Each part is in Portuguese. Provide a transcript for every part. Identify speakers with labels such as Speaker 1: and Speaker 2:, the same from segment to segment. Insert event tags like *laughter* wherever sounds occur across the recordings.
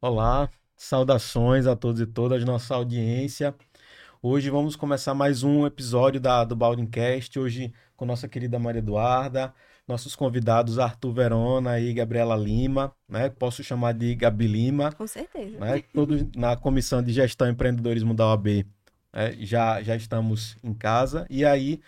Speaker 1: Olá, saudações a todos e todas, nossa audiência. Hoje vamos começar mais um episódio da, do Baldincast, hoje com nossa querida Maria Eduarda, nossos convidados Arthur Verona e Gabriela Lima, né? Posso chamar de Gabi Lima.
Speaker 2: Com certeza.
Speaker 1: Né? Todos na Comissão de Gestão e Empreendedorismo da OAB né? já, já estamos em casa. E aí,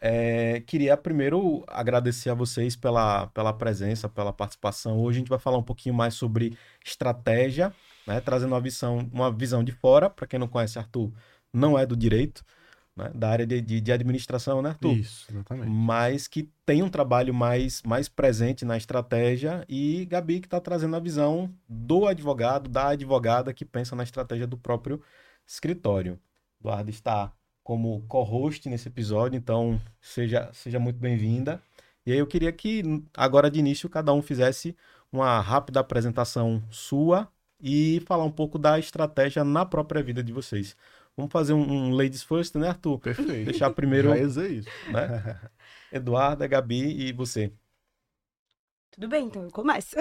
Speaker 1: é, queria primeiro agradecer a vocês pela, pela presença, pela participação. Hoje a gente vai falar um pouquinho mais sobre estratégia, né? trazendo uma visão, uma visão de fora. Para quem não conhece, Arthur não é do direito, né? da área de, de, de, administração, né, Arthur?
Speaker 3: Isso, exatamente.
Speaker 1: Mas que tem um trabalho mais, mais presente na estratégia e Gabi que está trazendo a visão do advogado, da advogada que pensa na estratégia do próprio escritório. Eduardo está como co-host nesse episódio, então seja, seja muito bem-vinda. E aí eu queria que agora de início cada um fizesse uma rápida apresentação sua e falar um pouco da estratégia na própria vida de vocês. Vamos fazer um, um ladies first, né, Arthur?
Speaker 3: Perfeito.
Speaker 1: Deixar primeiro.
Speaker 3: Já é isso.
Speaker 1: Né? *laughs* Eduarda, Gabi e você.
Speaker 2: Tudo bem, então eu começo.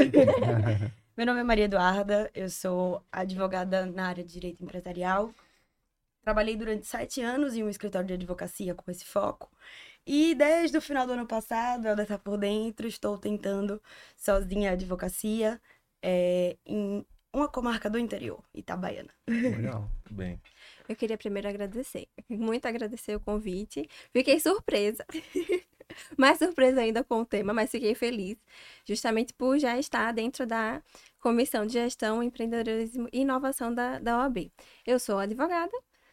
Speaker 2: *laughs* Meu nome é Maria Eduarda, eu sou advogada na área de direito empresarial, Trabalhei durante sete anos em um escritório de advocacia com esse foco. E desde o final do ano passado, ela está por dentro, estou tentando sozinha a advocacia é, em uma comarca do interior, Itabaiana.
Speaker 1: Legal, *laughs* bem.
Speaker 4: Eu queria primeiro agradecer, muito agradecer o convite. Fiquei surpresa, *laughs* mais surpresa ainda com o tema, mas fiquei feliz, justamente por já estar dentro da Comissão de Gestão, Empreendedorismo e Inovação da, da OAB. Eu sou advogada,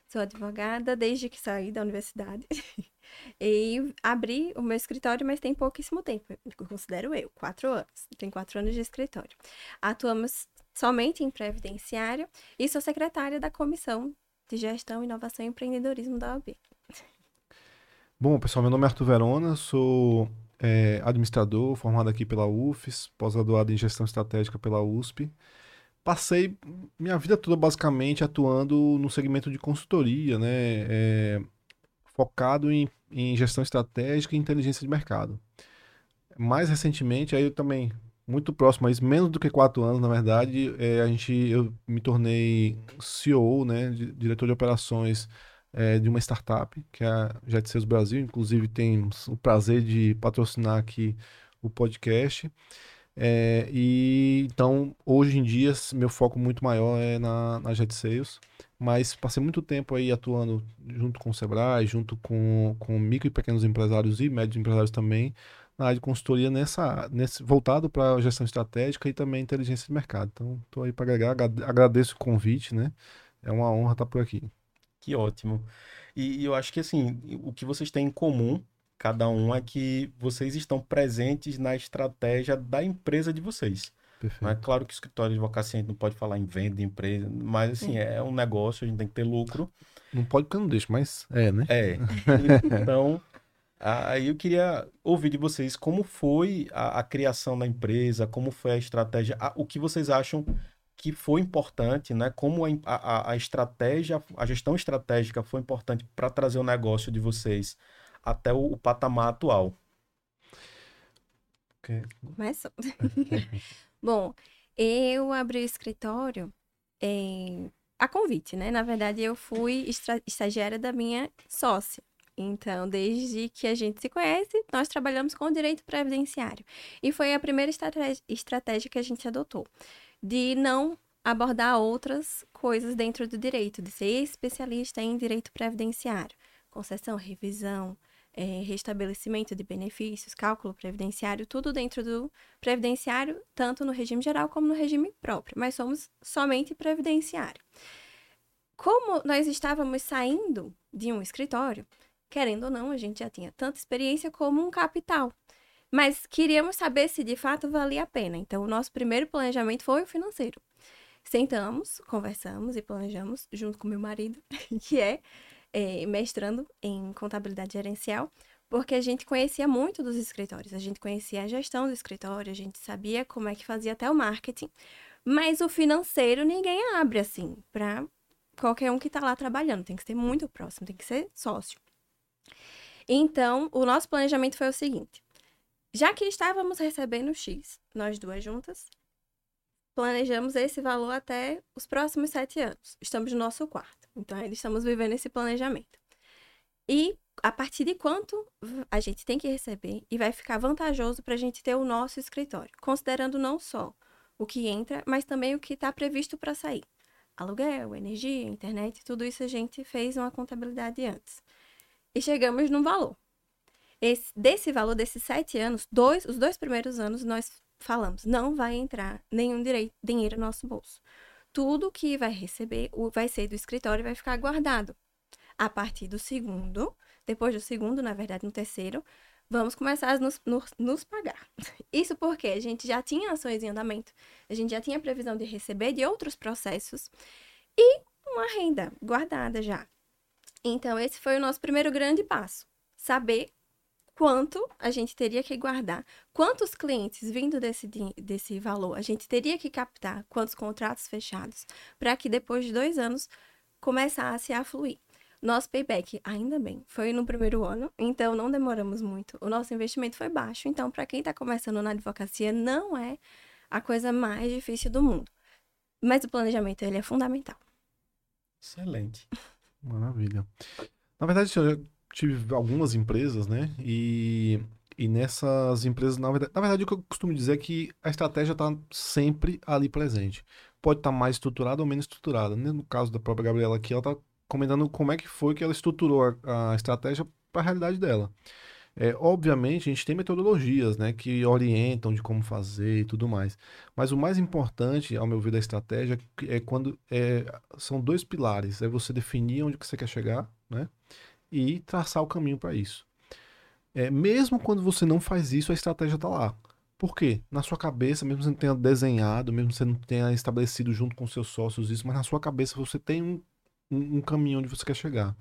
Speaker 4: Sou advogada desde que saí da universidade. *laughs* e abri o meu escritório, mas tem pouquíssimo tempo. Considero eu, quatro anos. Tem quatro anos de escritório. Atuamos somente em previdenciário e sou secretária da Comissão de Gestão, Inovação e Empreendedorismo da OAB.
Speaker 3: Bom, pessoal, meu nome é Arthur Verona, sou é, administrador, formado aqui pela UFES, pós-graduado em Gestão Estratégica pela USP passei minha vida toda basicamente atuando no segmento de consultoria, né? É, focado em, em, gestão estratégica e inteligência de mercado. Mais recentemente, aí eu também, muito próximo, mas menos do que quatro anos, na verdade, é, a gente, eu me tornei CEO, né? diretor de operações é, de uma startup, que é a Jet Sales Brasil. Inclusive, temos o prazer de patrocinar aqui o podcast. É, e então, hoje em dia, meu foco muito maior é na, na Jet Sales, mas passei muito tempo aí atuando junto com o Sebrae, junto com, com micro e pequenos empresários e médios empresários também, na área de consultoria nessa, nesse, voltado para gestão estratégica e também inteligência de mercado. Então, estou aí para agregar, agradeço o convite, né? É uma honra estar por aqui.
Speaker 1: Que ótimo. E, e eu acho que assim, o que vocês têm em comum cada um é que vocês estão presentes na estratégia da empresa de vocês. Perfeito. É claro que o escritório de advocacia a gente não pode falar em venda de empresa, mas assim, é um negócio, a gente tem que ter lucro.
Speaker 3: Não pode porque eu não deixo, mas é, né?
Speaker 1: É. *laughs* Então, aí eu queria ouvir de vocês como foi a, a criação da empresa, como foi a estratégia, a, o que vocês acham que foi importante, né? Como a, a, a estratégia, a gestão estratégica foi importante para trazer o negócio de vocês até o, o patamar atual.
Speaker 4: Começa. *laughs* Bom, eu abri o escritório em... a convite, né? Na verdade, eu fui estagiária da minha sócia. Então, desde que a gente se conhece, nós trabalhamos com o direito previdenciário. E foi a primeira estratégia que a gente adotou, de não abordar outras coisas dentro do direito, de ser especialista em direito previdenciário, concessão, revisão, é, restabelecimento de benefícios, cálculo previdenciário, tudo dentro do previdenciário, tanto no regime geral como no regime próprio, mas somos somente previdenciário. Como nós estávamos saindo de um escritório, querendo ou não, a gente já tinha tanta experiência como um capital. Mas queríamos saber se de fato valia a pena. Então, o nosso primeiro planejamento foi o financeiro. Sentamos, conversamos e planejamos junto com meu marido, *laughs* que é é, mestrando em contabilidade gerencial, porque a gente conhecia muito dos escritórios, a gente conhecia a gestão do escritório, a gente sabia como é que fazia até o marketing, mas o financeiro ninguém abre assim para qualquer um que está lá trabalhando, tem que ser muito próximo, tem que ser sócio. Então, o nosso planejamento foi o seguinte: já que estávamos recebendo X, nós duas juntas, planejamos esse valor até os próximos sete anos. Estamos no nosso quarto. Então, ainda estamos vivendo esse planejamento. E a partir de quanto a gente tem que receber e vai ficar vantajoso para a gente ter o nosso escritório, considerando não só o que entra, mas também o que está previsto para sair. Aluguel, energia, internet, tudo isso a gente fez uma contabilidade antes. E chegamos num valor. Esse, desse valor, desses sete anos, dois, os dois primeiros anos, nós falamos, não vai entrar nenhum direito, dinheiro no nosso bolso. Tudo que vai receber vai ser do escritório e vai ficar guardado. A partir do segundo, depois do segundo, na verdade, no terceiro, vamos começar a nos, nos, nos, pagar. *laughs* Isso porque a gente já tinha ações em andamento, a gente já tinha previsão de receber de outros processos e uma renda guardada já. Então, esse foi o nosso primeiro grande passo: saber quanto a gente teria que guardar, quantos clientes vindo desse, desse valor a gente teria que captar, quantos contratos fechados, para que depois de dois anos começasse a fluir. Nosso payback, ainda bem, foi no primeiro ano, então não demoramos muito. O nosso investimento foi baixo, então para quem está começando na advocacia não é a coisa mais difícil do mundo. Mas o planejamento ele é fundamental.
Speaker 1: Excelente.
Speaker 3: Maravilha. Na verdade, eu tive algumas empresas, né? E, e nessas empresas, na verdade, na verdade, o que eu costumo dizer é que a estratégia está sempre ali presente. Pode estar tá mais estruturada ou menos estruturada. No caso da própria Gabriela aqui, ela está comentando como é que foi que ela estruturou a, a estratégia para a realidade dela. É, obviamente, a gente tem metodologias né, que orientam de como fazer e tudo mais. Mas o mais importante, ao meu ver, da estratégia é quando é, são dois pilares. É você definir onde que você quer chegar né, e traçar o caminho para isso. É, mesmo quando você não faz isso, a estratégia está lá. Por quê? Na sua cabeça, mesmo você não tenha desenhado, mesmo você não tenha estabelecido junto com seus sócios isso, mas na sua cabeça você tem um, um, um caminho onde você quer chegar.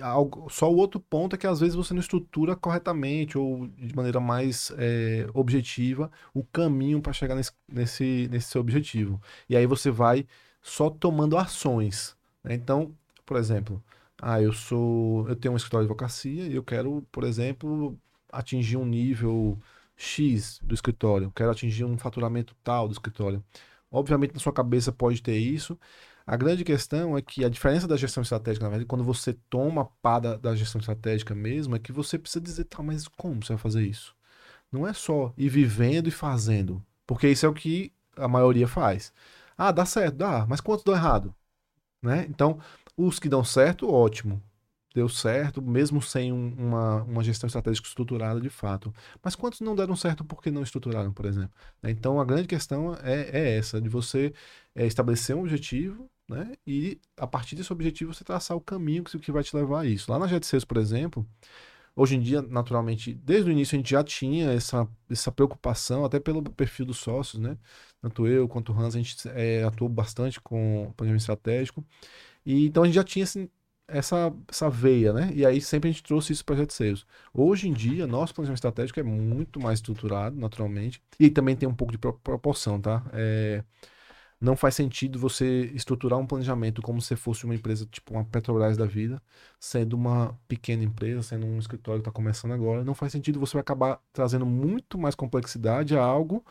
Speaker 3: Algo, só o outro ponto é que às vezes você não estrutura corretamente ou de maneira mais é, objetiva o caminho para chegar nesse, nesse, nesse seu objetivo. E aí você vai só tomando ações. Né? Então, por exemplo, ah, eu sou, eu tenho um escritório de advocacia e eu quero, por exemplo, atingir um nível X do escritório, quero atingir um faturamento tal do escritório. Obviamente na sua cabeça pode ter isso, a grande questão é que a diferença da gestão estratégica, na verdade, quando você toma pá da, da gestão estratégica mesmo, é que você precisa dizer, tá, mas como você vai fazer isso? Não é só ir vivendo e fazendo, porque isso é o que a maioria faz. Ah, dá certo, dá, mas quantos dão errado? Né? Então, os que dão certo, ótimo deu certo, mesmo sem um, uma, uma gestão estratégica estruturada de fato. Mas quantos não deram certo porque não estruturaram, por exemplo? Então a grande questão é, é essa, de você é, estabelecer um objetivo, né? E a partir desse objetivo você traçar o caminho que, que vai te levar a isso. Lá na Jet 6, por exemplo, hoje em dia, naturalmente, desde o início a gente já tinha essa, essa preocupação, até pelo perfil dos sócios, né? Tanto eu quanto o Hans, a gente é, atuou bastante com planejamento estratégico. E então a gente já tinha assim, essa, essa veia, né? E aí sempre a gente trouxe isso para Sales. Hoje em dia, nosso planejamento estratégico é muito mais estruturado, naturalmente. E também tem um pouco de proporção, tá? É não faz sentido você estruturar um planejamento como se fosse uma empresa tipo uma Petrobras da vida, sendo uma pequena empresa, sendo um escritório que está começando agora. Não faz sentido, você vai acabar trazendo muito mais complexidade a algo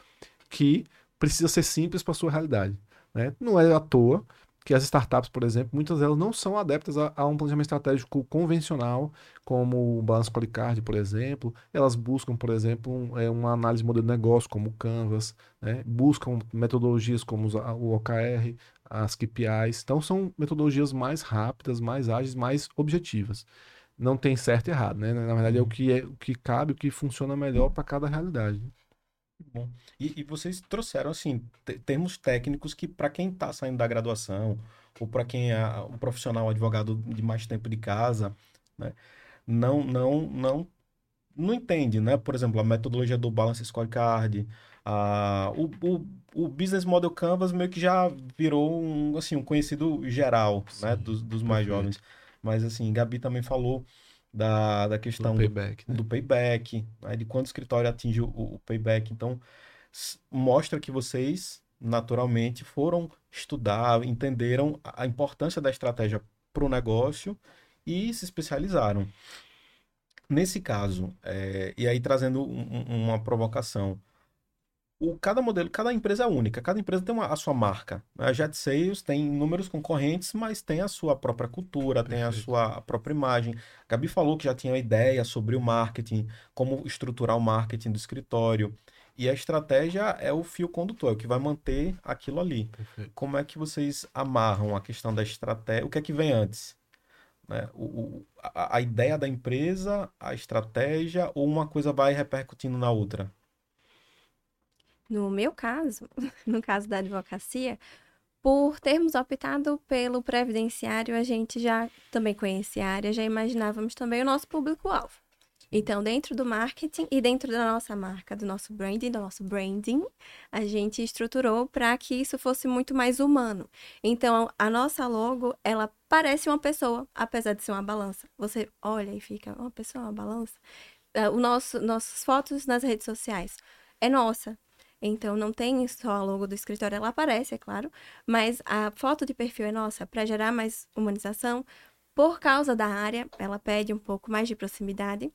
Speaker 3: que precisa ser simples para sua realidade. Né? Não é à toa que as startups, por exemplo, muitas delas não são adeptas a, a um planejamento estratégico convencional, como o balanço Polycard, por exemplo. Elas buscam, por exemplo, um, é, uma análise de modelo de negócio, como o Canvas, né? buscam metodologias como o OKR, as KPIs. Então, são metodologias mais rápidas, mais ágeis, mais objetivas. Não tem certo e errado, né? Na verdade, é o que, é, o que cabe, o que funciona melhor para cada realidade.
Speaker 1: Bom. E, e vocês trouxeram, assim, termos técnicos que, para quem está saindo da graduação, ou para quem é um profissional, advogado de mais tempo de casa, né, não, não, não, não entende, né? Por exemplo, a metodologia do Balance Scorecard, a, o, o, o Business Model Canvas meio que já virou um, assim, um conhecido geral, né, Sim, né, dos, dos mais jovens. Mas, assim, Gabi também falou da, da questão
Speaker 3: do payback,
Speaker 1: do, né? do payback né? de quanto o escritório atinge o, o payback. Então, mostra que vocês, naturalmente, foram estudar, entenderam a importância da estratégia para o negócio e se especializaram. Nesse caso, é, e aí trazendo um, uma provocação, o, cada modelo, cada empresa é única, cada empresa tem uma, a sua marca. A Jet Sales tem inúmeros concorrentes, mas tem a sua própria cultura, tem a sua própria imagem. A Gabi falou que já tinha ideia sobre o marketing, como estruturar o marketing do escritório. E a estratégia é o fio condutor, é o que vai manter aquilo ali.
Speaker 3: Perfeito.
Speaker 1: Como é que vocês amarram a questão da estratégia? O que é que vem antes? Né? O, o- a, a ideia da empresa, a estratégia, ou uma coisa vai repercutindo na outra?
Speaker 4: No meu caso, *laughs* no caso da advocacia, por termos optado pelo previdenciário, a gente já também conhecia a área, já imaginávamos também o nosso público-alvo. Então, dentro do marketing e dentro da nossa marca, do nosso branding, do nosso branding, a gente estruturou para que isso fosse muito mais humano. Então, a nossa logo, ela parece uma pessoa, apesar de ser uma balança. Você olha e fica, uma pessoa, uma balança. Ah, O nosso, nossas fotos nas redes sociais é nossa. Então, não tem só a logo do escritório, ela aparece, é claro, mas a foto de perfil é nossa, para gerar mais humanização. Por causa da área, ela pede um pouco mais de proximidade.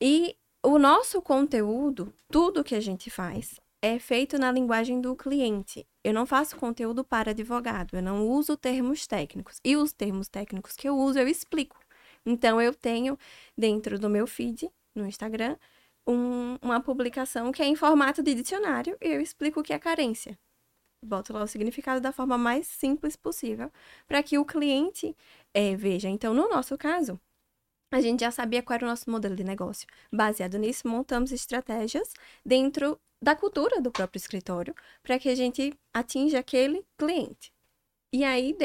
Speaker 4: E o nosso conteúdo, tudo que a gente faz, é feito na linguagem do cliente. Eu não faço conteúdo para advogado, eu não uso termos técnicos. E os termos técnicos que eu uso, eu explico. Então, eu tenho dentro do meu feed, no Instagram, um- uma publicação que é em formato de dicionário e eu explico o que é carência. Boto lá o significado da forma mais simples possível para que o cliente eh, veja. Então, no nosso caso, a gente já sabia qual era o nosso modelo de negócio. Baseado nisso, montamos estratégias dentro da cultura do próprio escritório para que a gente atinja aquele cliente. E aí,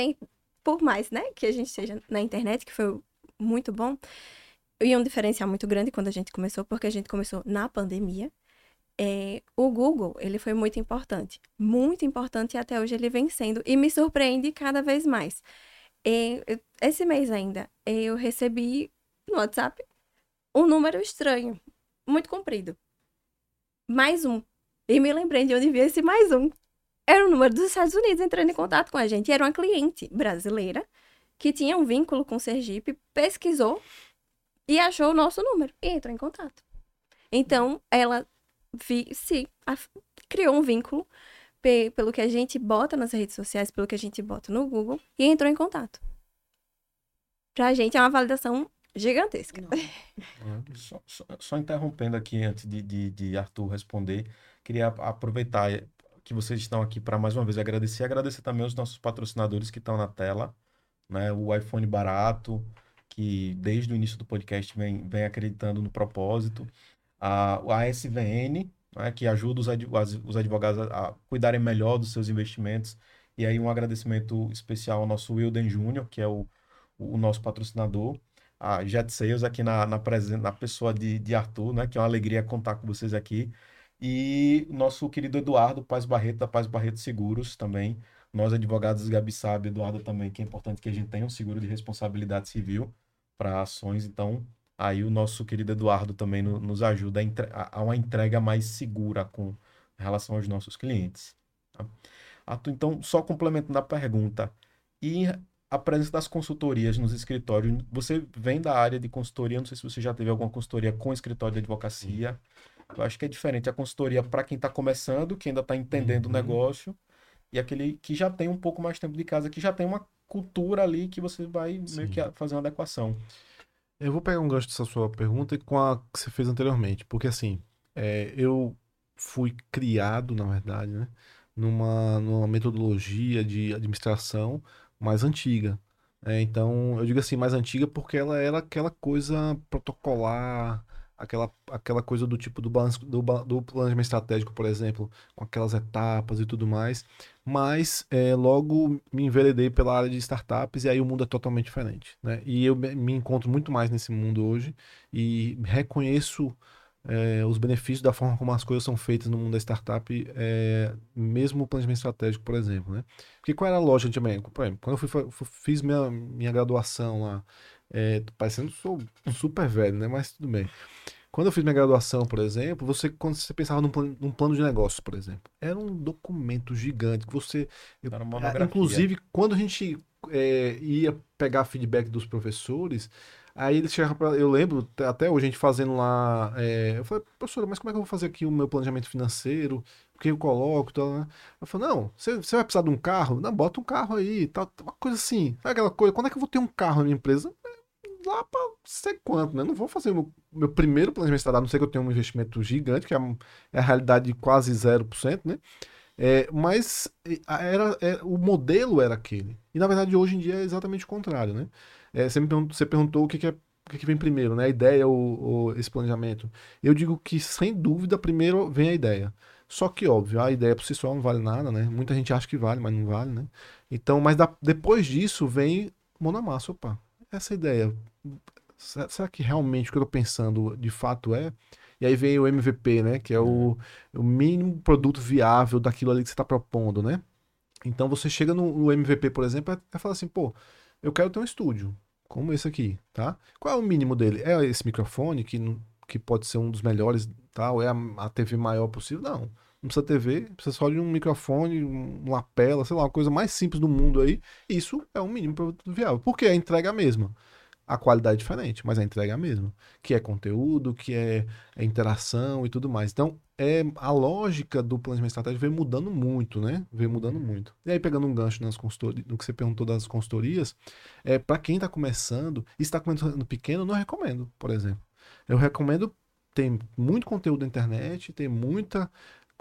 Speaker 4: por mais né, que a gente esteja na internet, que foi muito bom, e um diferencial muito grande quando a gente começou, porque a gente começou na pandemia. É, o Google, ele foi muito importante. Muito importante e até hoje ele vem sendo. E me surpreende cada vez mais. É, eu- esse mês ainda, eu recebi no WhatsApp um número estranho, muito comprido. Mais um. E me lembrei de onde vi esse mais um. Era o número dos Estados Unidos entrando em contato com a gente. E era uma cliente brasileira que tinha um vínculo com Sergipe, pesquisou e achou o nosso número e entrou em contato. Então, ela vi, se criou um vínculo pe- pelo que a gente bota nas redes sociais, pelo que a gente bota no Google e entrou em contato. Pra gente é uma validação gigantesca.
Speaker 1: Só, só- só interrompendo aqui antes de, de, de Arthur responder, queria aproveitar que vocês estão aqui para mais uma vez agradecer, agradecer também os nossos patrocinadores que estão na tela, né? O iPhone barato, que desde o início do podcast vem, vem acreditando no propósito, a, a SVN, né? Que ajuda os, ad- os advogados a, a cuidarem melhor dos seus investimentos, e aí um agradecimento especial ao nosso Wilden Júnior, que é o, o nosso patrocinador a Jet Sales aqui na, na, na pessoa de, de Arthur, né? Que é uma alegria contar com vocês aqui. E nosso querido Eduardo Paz Barreto, da Paz Barreto Seguros também. Nós, advogados, Gabi sabe, Eduardo também, que é importante que a gente tenha um seguro de responsabilidade civil para ações. Então, aí o nosso querido Eduardo também no- nos ajuda a, entre- a- a uma entrega mais segura com relação aos nossos clientes. tá? Então, só complementando a pergunta. E a presença das consultorias nos escritórios. Você vem da área de consultoria, não sei se você já teve alguma consultoria com escritório de advocacia. Eu acho que é diferente a consultoria para quem está começando, que ainda está entendendo o
Speaker 3: Uhum.
Speaker 1: negócio, e aquele que já tem um pouco mais tempo de casa, que já tem uma cultura ali que você vai meio
Speaker 3: Sim.
Speaker 1: que a- fazer uma adequação.
Speaker 3: Eu vou pegar um gancho dessa sua pergunta e com a que você fez anteriormente, porque assim, é, eu fui criado, na verdade, né, numa, numa metodologia de administração mais antiga. né? então, eu digo assim, mais antiga porque ela era aquela coisa protocolar, aquela, aquela coisa do tipo do, balanço, do, do planejamento estratégico, por exemplo, com aquelas etapas e tudo mais. Mas é, logo me enveredei pela área de startups e aí o mundo é totalmente diferente, né? E eu me encontro muito mais nesse mundo hoje e reconheço é, os benefícios da forma como as coisas são feitas no mundo da startup, é, mesmo o planejamento estratégico, por exemplo, né? Porque qual era a lógica também? Por exemplo, quando eu fui, fiz minha, minha graduação lá, é, parecendo sou super velho, né? Mas tudo bem. Quando eu fiz minha graduação, por exemplo, você quando você pensava num plano, num plano de negócio, por exemplo, era um documento gigante que você, eu- ah, inclusive, quando a gente é, ia pegar feedback dos professores, Aí ele chegava pra, eu lembro, até hoje a gente fazendo lá, é, eu falei, professora, mas como é que eu vou fazer aqui o meu planejamento financeiro? O que eu coloco, tal, né? Eu falei, não, você, você vai precisar de um carro? Não, bota um carro aí, tal, uma coisa assim. Sabe aquela coisa, quando é que eu vou ter um carro na minha empresa? Lá pra sei quanto, né? Não vou fazer o meu, meu primeiro planejamento estratégico, a não ser que eu tenha um investimento gigante, que é, é a realidade de quase 0%, né? É, mas era, é, o modelo era aquele. E na verdade hoje em dia é exatamente o contrário, né? É, você, me perguntou, você perguntou o que, que é o que, vem primeiro, né? A ideia ou, ou, esse planejamento? Eu digo que, sem dúvida, primeiro vem a ideia. Só que, óbvio, a ideia por si só não vale nada, né? Muita gente acha que vale, mas não vale, né? Então, mas da, depois disso vem mão na massa, opa, essa ideia, será que realmente o que eu tô pensando de fato é? E aí vem o MVP, né? Que é o, o mínimo produto viável daquilo ali que você está propondo, né? Então você chega no, no MVP, por exemplo, e fala assim, pô, eu quero ter um estúdio, como esse aqui, tá? Qual é o mínimo dele? É esse microfone, que, que pode ser um dos melhores, tal? É a, a TV maior possível? Não. Não precisa TV, precisa só de um microfone, uma lapela, sei lá, uma coisa mais simples do mundo aí. Isso é um mínimo produto viável. Porque a entrega é a mesma a qualidade é diferente, mas a entrega é a mesma. Que é conteúdo, que é, é interação e tudo mais. Então, é, a lógica do planejamento estratégico vem mudando muito, né? Vem mudando muito. E aí, pegando um gancho nas consultorias, no que você perguntou das consultorias, é, para quem está começando, e está começando pequeno, não recomendo, por exemplo. Eu recomendo, tem muito conteúdo na internet, tem muita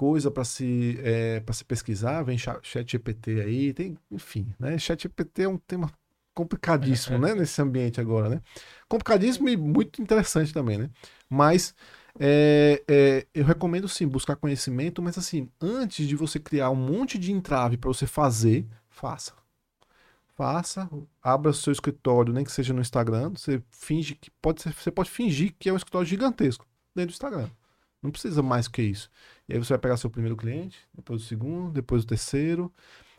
Speaker 3: coisa para se, é, se pesquisar, vem chat GPT aí, tem, enfim, né? Chat GPT é um tema complicadíssimo, né? Nesse ambiente agora, né? Complicadíssimo e muito interessante também, né? Mas é, é, eu recomendo sim buscar conhecimento, mas assim, antes de você criar um monte de entrave para você fazer, faça. Faça, abra seu escritório, nem que seja no Instagram. Você finge que pode ser, você pode fingir que é um escritório gigantesco dentro do Instagram. Não precisa mais que isso. E aí você vai pegar seu primeiro cliente, depois o segundo, depois o terceiro.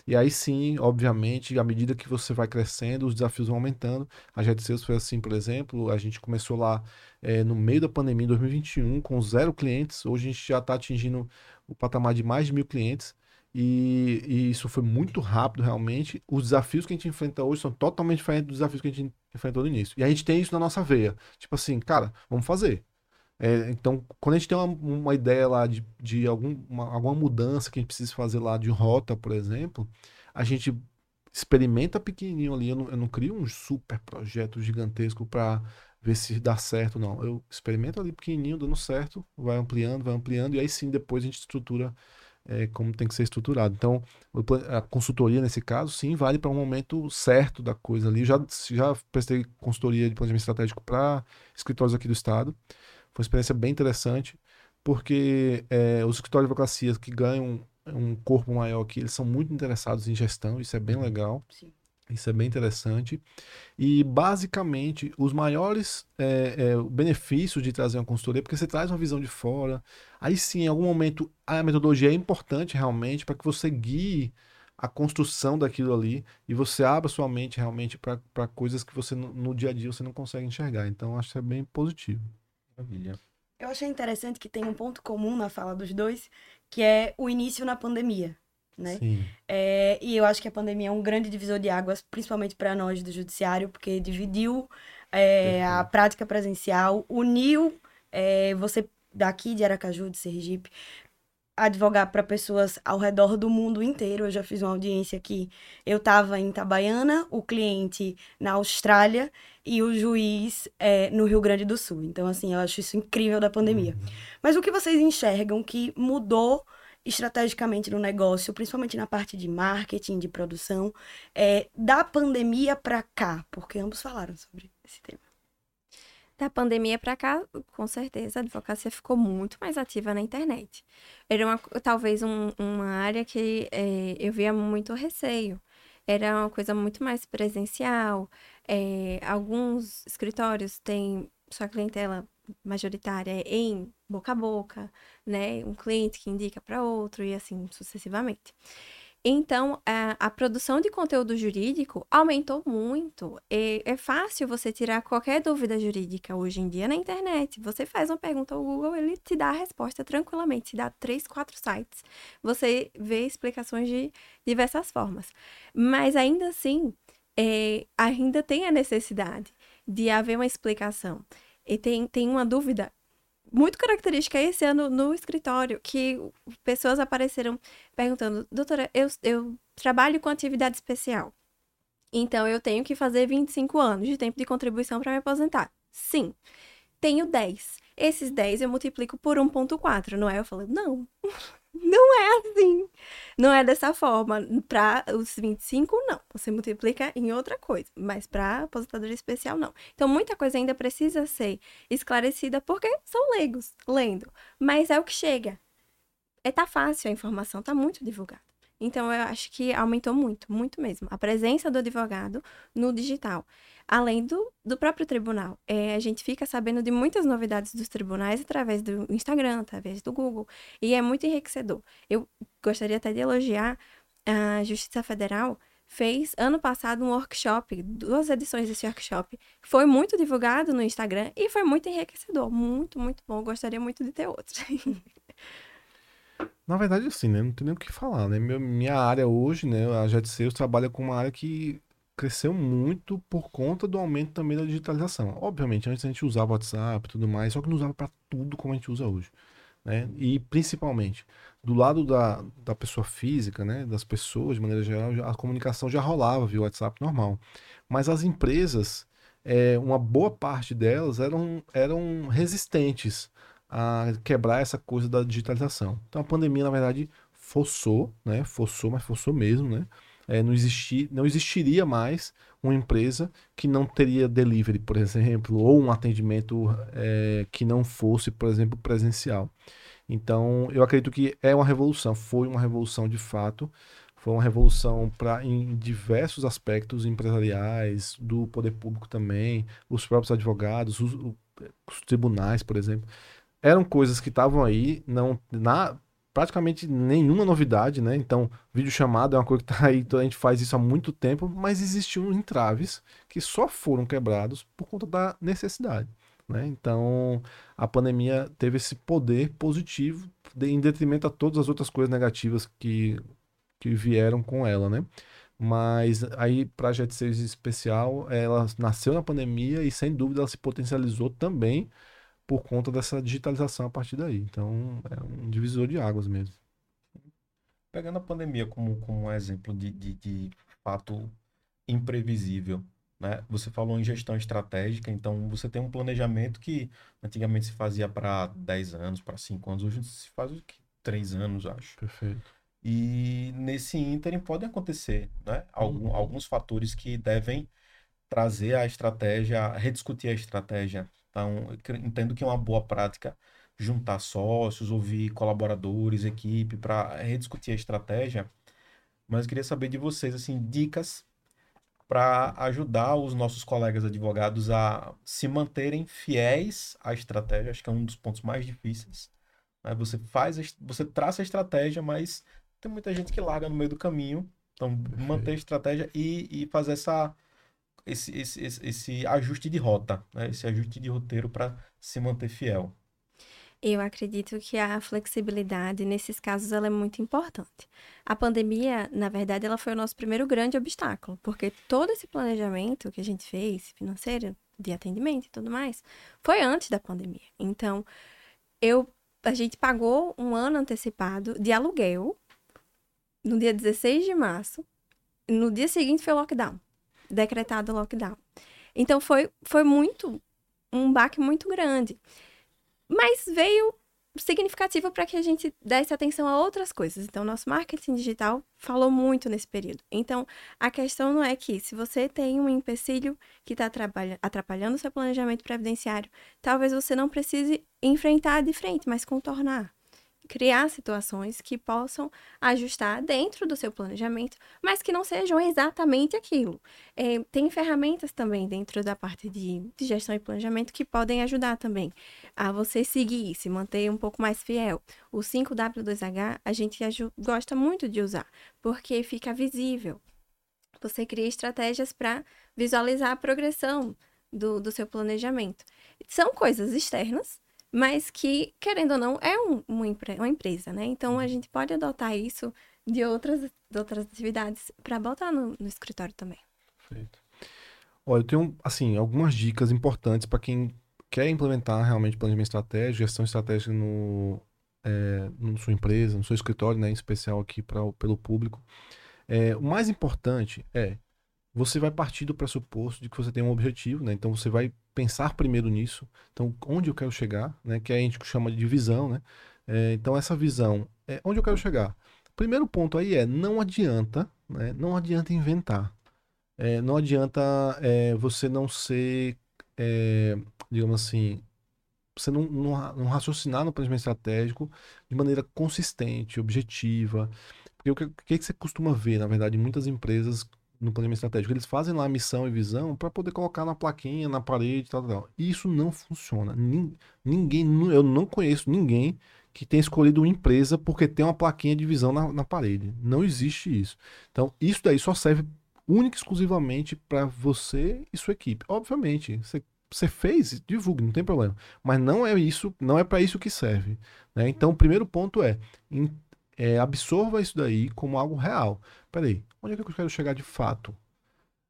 Speaker 3: E aí sim, obviamente, à medida que você vai crescendo, os desafios vão aumentando. A Jet Sales foi assim, por exemplo, a gente começou lá é, no meio da pandemia, em 2021, com zero clientes. Hoje a gente já está atingindo o patamar de mais de mil clientes. E, e, isso foi muito rápido, realmente. Os desafios que a gente enfrenta hoje são totalmente diferentes dos desafios que a gente enfrentou no início. E a gente tem isso na nossa veia. Tipo assim, cara, vamos fazer. É, então, quando a gente tem uma, uma ideia lá de, de algum, uma, alguma mudança que a gente precisa fazer lá de rota, por exemplo, a gente experimenta pequenininho ali. Eu não, eu não crio um super projeto gigantesco para ver se dá certo, não. Eu experimento ali pequenininho, dando certo, vai ampliando, vai ampliando, e aí sim depois a gente estrutura é, como tem que ser estruturado. Então, a consultoria nesse caso, sim, vale para um momento certo da coisa ali. Eu já, já prestei consultoria de planejamento estratégico para escritórios aqui do estado. Foi uma experiência bem interessante, porque é, os escritórios de advocacia que ganham um corpo maior aqui, eles são muito interessados em gestão, isso é bem legal. Sim. Isso é bem interessante. E, basicamente, os maiores é, é, benefícios de trazer uma consultoria, porque você traz uma visão de fora. Aí sim, em algum momento, a metodologia é importante realmente para que você guie a construção daquilo ali e você abra sua mente realmente para coisas que você no, no dia a dia você não consegue enxergar. Então, acho que é bem positivo.
Speaker 2: Maravilha. Eu achei interessante que tem um ponto comum na fala dos dois, que é o início na pandemia, né? Sim. É, e eu acho que a pandemia é um grande divisor de águas, principalmente para nós do judiciário, porque dividiu é, a prática presencial, uniu é, você daqui de Aracaju, de Sergipe, advogar para pessoas ao redor do mundo inteiro. Eu já fiz uma audiência aqui. Eu estava em Itabaiana, o cliente na Austrália e o juiz é, no Rio Grande do Sul. Então, assim, eu acho isso incrível da pandemia. Uhum. Mas o que vocês enxergam que mudou estrategicamente no negócio, principalmente na parte de marketing, de produção, é, da pandemia para cá? Porque ambos falaram sobre esse tema.
Speaker 4: Da pandemia para cá, com certeza, a advocacia ficou muito mais ativa na internet. Era uma, talvez um, uma área que é, eu via muito receio. Era uma coisa muito mais presencial. É, alguns escritórios têm sua clientela majoritária em boca a boca, né? Um cliente que indica para outro e assim sucessivamente. Então, a, a, produção de conteúdo jurídico aumentou muito. E é fácil você tirar qualquer dúvida jurídica hoje em dia na internet. Você faz uma pergunta ao Google, ele te dá a resposta tranquilamente, te dá três, quatro sites. Você vê explicações de diversas formas. Mas ainda assim, é, ainda tem a necessidade de haver uma explicação. E tem, tem uma dúvida muito característica esse ano no escritório, que pessoas apareceram perguntando, doutora, eu, eu trabalho com atividade especial. Então eu tenho que fazer 25 anos de tempo de contribuição para me aposentar. Sim. Tenho 10. Esses 10 eu multiplico por 1.4, não é? Eu falei, não. *laughs* Não é assim. Não é dessa forma. Para os 25, não. Você multiplica em outra coisa. Mas para aposentadoria especial, não. Então, muita coisa ainda precisa ser esclarecida porque são leigos lendo. Mas é o que chega. É tá fácil, a informação tá muito divulgada. Então, eu acho que aumentou muito, muito mesmo. A presença do advogado no digital. Além do, do próprio tribunal. É, a gente fica sabendo de muitas novidades dos tribunais através do Instagram, através do Google. E é muito enriquecedor. Eu gostaria até de elogiar a Justiça Federal fez ano passado um workshop, duas edições desse workshop. Foi muito divulgado no Instagram e foi muito enriquecedor. Muito, muito bom. Gostaria muito de ter outro. *laughs*
Speaker 3: Na verdade, assim, né? Não tem nem o que falar, né? Minha área hoje, né? A Jet Sales trabalha com uma área que cresceu muito por conta do aumento também da digitalização. Obviamente, antes a gente usava WhatsApp e tudo mais, só que não usava para tudo como a gente usa hoje. Né? E principalmente, do lado da, da pessoa física, né? das pessoas de maneira geral, a comunicação já rolava via WhatsApp normal. Mas as empresas, é, uma boa parte delas eram, eram resistentes a quebrar essa coisa da digitalização. Então a pandemia, na verdade, forçou, né? Forçou, mas forçou mesmo, né? É, não, existir, não existiria mais uma empresa que não teria delivery, por exemplo, ou um atendimento é, que não fosse, por exemplo, presencial. Então, eu acredito que é uma revolução, foi uma revolução de fato, foi uma revolução para em diversos aspectos empresariais, do poder público também, os próprios advogados, os, os tribunais, por exemplo eram coisas que estavam aí, não na praticamente nenhuma novidade, né? Então, vídeo chamado é uma coisa que tá aí, então a gente faz isso há muito tempo, mas existiam entraves que só foram quebrados por conta da necessidade, né? Então, a pandemia teve esse poder positivo em detrimento a todas as outras coisas negativas que, que vieram com ela, né? Mas aí, para Jet 6 especial, ela nasceu na pandemia e sem dúvida ela se potencializou também por conta dessa digitalização a partir daí. Então, é um divisor de águas mesmo.
Speaker 1: Pegando a pandemia como, como um exemplo de, de, de fato imprevisível, né? Você falou em gestão estratégica, então você tem um planejamento que antigamente se fazia para 10 anos, para 5 anos, hoje se faz o que? 3 anos, acho.
Speaker 3: Perfeito.
Speaker 1: E nesse ínterim podem acontecer né? Algum, uhum. alguns fatores que devem trazer a estratégia, rediscutir a estratégia então, entendo que é uma boa prática juntar sócios, ouvir colaboradores, equipe, para rediscutir a estratégia. Mas eu queria saber de vocês, assim, dicas para ajudar os nossos colegas advogados a se manterem fiéis à estratégia. Acho que é um dos pontos mais difíceis. Né? Você faz, você traça a estratégia, mas tem muita gente que larga no meio do caminho. Então, manter a estratégia e, e fazer essa esse, esse, esse, ajuste de rota, né? esse ajuste de roteiro para se manter fiel.
Speaker 4: Eu acredito que a flexibilidade nesses casos ela é muito importante. A pandemia, na verdade, ela foi o nosso primeiro grande obstáculo, porque todo esse planejamento que a gente fez, financeiro, de atendimento e tudo mais, foi antes da pandemia. Então, eu a gente pagou um ano antecipado de aluguel no dia 16 de março. No dia seguinte foi lockdown decretado lockdown. Então foi, foi muito, um baque muito grande. Mas veio significativo para que a gente desse atenção a outras coisas. Então, nosso marketing digital falou muito nesse período. Então, a questão não é que se você tem um empecilho que está atrapalhando seu planejamento previdenciário, talvez você não precise enfrentar de frente, mas contornar criar situações que possam ajustar dentro do seu planejamento, mas que não sejam exatamente aquilo. É, tem ferramentas também dentro da parte de, de, gestão e planejamento que podem ajudar também a você seguir, se manter um pouco mais fiel. O 5W2H a gente gosta muito de usar, porque fica visível. Você cria estratégias para visualizar a progressão do, do seu planejamento. São coisas externas, mas que, querendo ou não, é um, uma, uma empresa, né? Então a uhum. gente pode adotar isso de outras, de outras atividades para botar no, no, escritório também.
Speaker 3: Perfeito. Olha, eu tenho, assim, algumas dicas importantes para quem quer implementar realmente planejamento estratégico, gestão estratégica no, é, na sua empresa, no seu escritório, né, em especial aqui pra, pelo público. É, o mais importante é você vai partir do pressuposto de que você tem um objetivo, né? Então você vai pensar primeiro nisso. Então, onde eu quero chegar, né? Que a gente chama de visão, né? É, então, essa visão é onde eu quero chegar. Primeiro ponto aí é não adianta, né? Não adianta inventar. É, não adianta é, você não ser, é, digamos assim, você não, não, não, raciocinar no planejamento estratégico de maneira consistente, objetiva. Porque o que, o que você costuma ver, na verdade, em muitas empresas no planejamento estratégico. Eles fazem lá a missão e visão para poder colocar na plaquinha, na parede, tal, tal. Isso não funciona. Ninguém, eu não conheço ninguém que tenha escolhido uma empresa porque tem uma plaquinha de visão na, na parede. Não existe isso. Então, isso daí só serve única e exclusivamente para você e sua equipe. Obviamente, você, você fez, divulgue, não tem problema. Mas não é isso, não é para isso que serve. Né? Então, o primeiro ponto é, é absorva isso daí como algo real. Peraí, onde é que eu quero chegar de fato?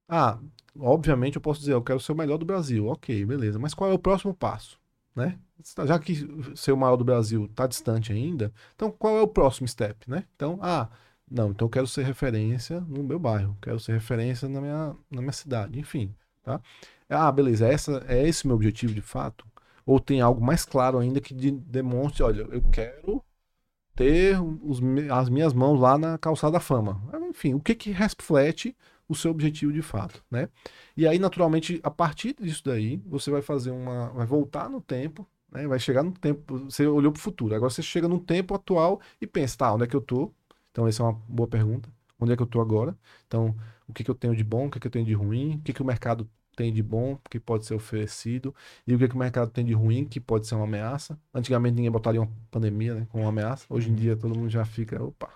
Speaker 3: Ah, obviamente eu posso dizer, eu quero ser o melhor do Brasil. Ok, beleza. Mas qual é o próximo passo? Né? Já que ser o maior do Brasil está distante ainda, então qual é o próximo step? Né? Então, ah, não, então eu quero ser referência no meu bairro, quero ser referência na minha, na minha cidade, enfim. Tá? Ah, beleza, essa, é esse meu objetivo de fato? Ou tem algo mais claro ainda que de, demonstre, olha, eu quero ter os, as minhas mãos lá na calçada da fama. Enfim, o que que reflete o seu objetivo de fato, né? E aí, naturalmente, a partir disso daí, você vai fazer uma, vai voltar no tempo, né? Vai chegar no tempo, você olhou para o futuro, agora você chega no tempo atual e pensa, tá, onde é que eu tô? Então, essa é uma boa pergunta. Onde é que eu tô agora? Então, o que que eu tenho de bom, o que que eu tenho de ruim, o que que o mercado tem de bom que pode ser oferecido e o que, que o mercado tem de ruim que pode ser uma ameaça. Antigamente ninguém botaria uma pandemia né, como uma ameaça. Hoje em dia todo mundo já fica, opa.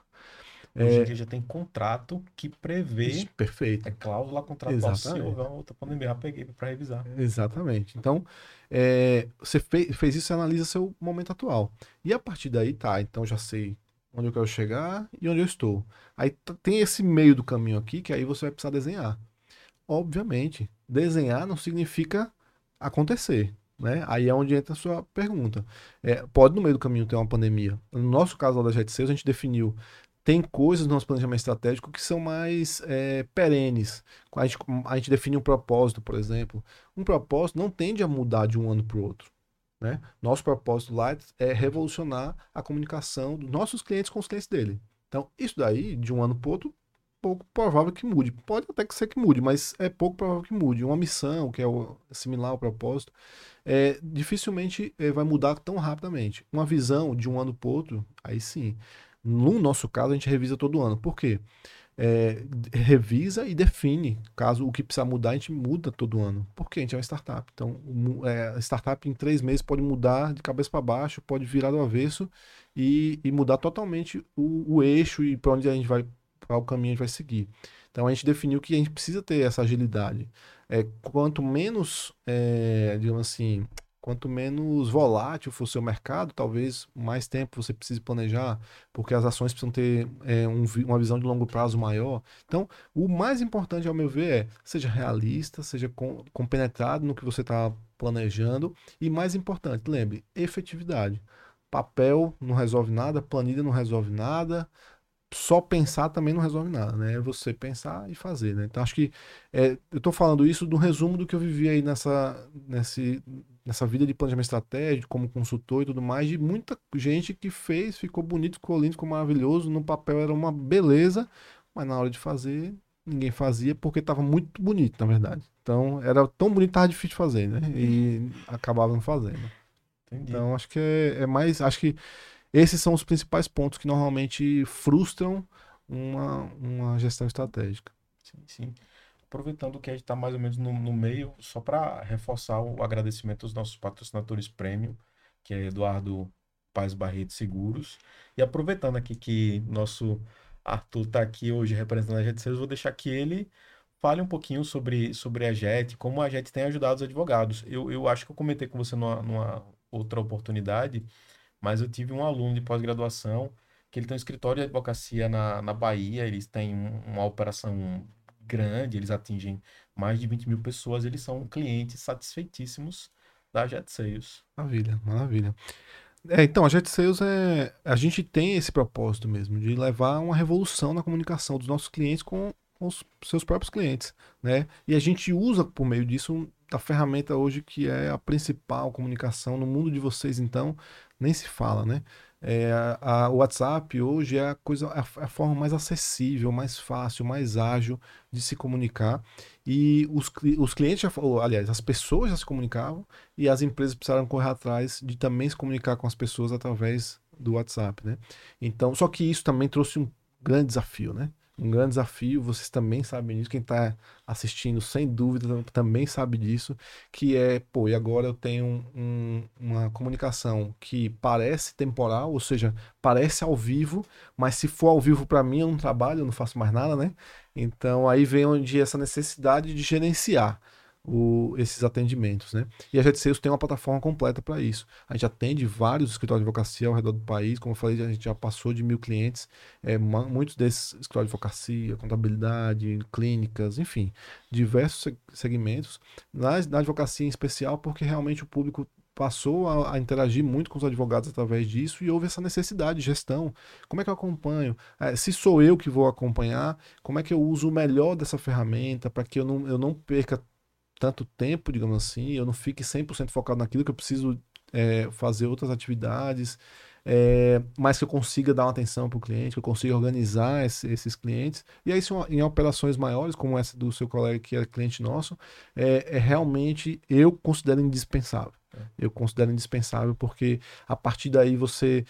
Speaker 1: Hoje em é... dia já tem contrato que prevê. Isso,
Speaker 3: perfeito.
Speaker 1: É cláusula contratual. Se houver outra pandemia, já peguei para revisar.
Speaker 3: Exatamente. Então, é, você fez, fez isso, você analisa seu momento atual. E a partir daí, tá, então já sei onde eu quero chegar e onde eu estou. Aí tem esse meio do caminho aqui que aí você vai precisar desenhar. Obviamente, desenhar não significa acontecer. Né? Aí é onde entra a sua pergunta. É, pode no meio do caminho ter uma pandemia. No nosso caso lá da Jet a gente definiu tem coisas no nosso planejamento estratégico que são mais é, perenes. A gente, a gente define um propósito, por exemplo. Um propósito não tende a mudar de um ano para o outro. Né? Nosso propósito lá é revolucionar a comunicação dos nossos clientes com os clientes dele. Então, isso daí, de um ano para o outro, pouco provável que mude. Pode até que ser que mude, mas é pouco provável que mude. Uma missão, que é o, similar ao propósito, é, dificilmente é, vai mudar tão rapidamente. Uma visão de um ano para outro, aí sim. No nosso caso, a gente revisa todo ano. Por quê? É, revisa e define. Caso o que precisa mudar, a gente muda todo ano. Porque a gente é uma startup. Então, é, startup em três meses pode mudar de cabeça para baixo, pode virar do avesso e, e mudar totalmente o, o eixo e para onde a gente vai qual caminho a gente vai seguir. Então a gente definiu que a gente precisa ter essa agilidade. É, quanto menos, é, digamos assim, quanto menos volátil for o seu mercado, talvez mais tempo você precise planejar, porque as ações precisam ter é, um, uma visão de longo prazo maior. Então, o mais importante, ao meu ver, é seja realista, seja com, compenetrado no que você está planejando e, mais importante, lembre, efetividade. Papel não resolve nada, planilha não resolve nada, só pensar também não resolve nada, né? É você pensar e fazer, né? Então acho que é, eu estou falando isso do resumo do que eu vivi aí nessa, nesse, nessa vida de planejamento estratégico, como consultor e tudo mais, de muita gente que fez, ficou bonito, ficou lindo, ficou maravilhoso, no papel era uma beleza, mas na hora de fazer ninguém fazia porque estava muito bonito, na verdade. Então era tão bonito que estava difícil de fazer, né? E acabava não fazendo. Entendi. Então acho que é, é mais, acho que esses são os principais pontos que normalmente frustram uma, uma gestão estratégica.
Speaker 1: Sim, sim. Aproveitando que a gente está mais ou menos no, no meio, só para reforçar o agradecimento aos nossos patrocinadores premium, que é Eduardo Paz Barreto Seguros. E aproveitando aqui que nosso Arthur está aqui hoje representando a Jet Sales, vou deixar que ele fale um pouquinho sobre, sobre a JET, como a JET tem ajudado os advogados. Eu, eu acho que eu comentei com você numa, numa outra oportunidade mas eu tive um aluno de pós-graduação que ele tem um escritório de advocacia na, na Bahia, eles têm uma operação grande, eles atingem mais de 20 mil pessoas, eles são clientes satisfeitíssimos da Jet Sales.
Speaker 3: Maravilha, maravilha. É, então, a Jet Sales é. A gente tem esse propósito mesmo, de levar uma revolução na comunicação dos nossos clientes com os seus próprios clientes, né? E a gente usa por meio disso a ferramenta hoje que é a principal comunicação no mundo de vocês, então, nem se fala, né? É, a, o WhatsApp hoje é a coisa, a, a, forma mais acessível, mais fácil, mais ágil de se comunicar. E os, os clientes já, ou, aliás, as pessoas já se comunicavam e as empresas precisaram correr atrás de também se comunicar com as pessoas através do WhatsApp, né? Então, só que isso também trouxe um grande desafio, né? Um grande desafio, vocês também sabem disso, quem está assistindo, sem dúvida, também sabe disso, que é, pô, e agora eu tenho um, uma comunicação que parece temporal, ou seja, parece ao vivo, mas se for ao vivo para mim, eu não trabalho, eu não faço mais nada, né? Então aí vem onde essa necessidade de gerenciar o, esses atendimentos, né? E a Jet Sales tem uma plataforma completa para isso. A gente atende vários escritórios de advocacia ao redor do país, como eu falei, a gente já passou de mil clientes, é, muitos desses escritórios de advocacia, contabilidade, clínicas, enfim, diversos segmentos. Na, na advocacia em especial, porque realmente o público passou a, a, interagir muito com os advogados através disso e houve essa necessidade de gestão. Como é que eu acompanho? É, se sou eu que vou acompanhar, como é que eu uso o melhor dessa ferramenta para que eu não, eu não perca tanto tempo, digamos assim, eu não fique 100% focado naquilo que eu preciso é, fazer outras atividades, é, mas que eu consiga dar uma atenção para o cliente, que eu consiga organizar esse, esses clientes. E aí, em operações maiores, como essa do seu colega que é cliente nosso, é, é realmente, eu considero indispensável. É. Eu considero indispensável porque a partir daí você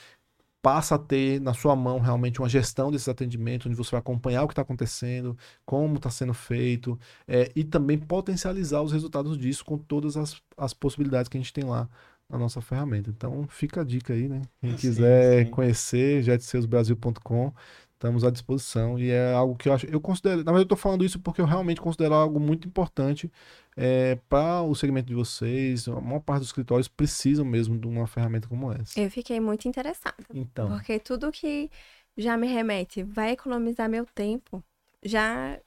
Speaker 3: passa a ter na sua mão realmente uma gestão desses atendimentos, onde você vai acompanhar o que está acontecendo, como está sendo feito, é, e também potencializar os resultados disso com todas as, as possibilidades que a gente tem lá na nossa ferramenta. Então fica a dica aí, né? Quem sim, quiser sim. conhecer, jetseusbrasil.com, estamos à disposição. E é algo que eu acho. Eu considero. Na verdade, eu estou falando isso porque eu realmente considero algo muito importante é, para o segmento de vocês, a maior parte dos escritórios precisam mesmo de uma ferramenta como essa.
Speaker 4: Eu fiquei muito interessada. Então. Porque tudo que já me remete vai economizar meu tempo, já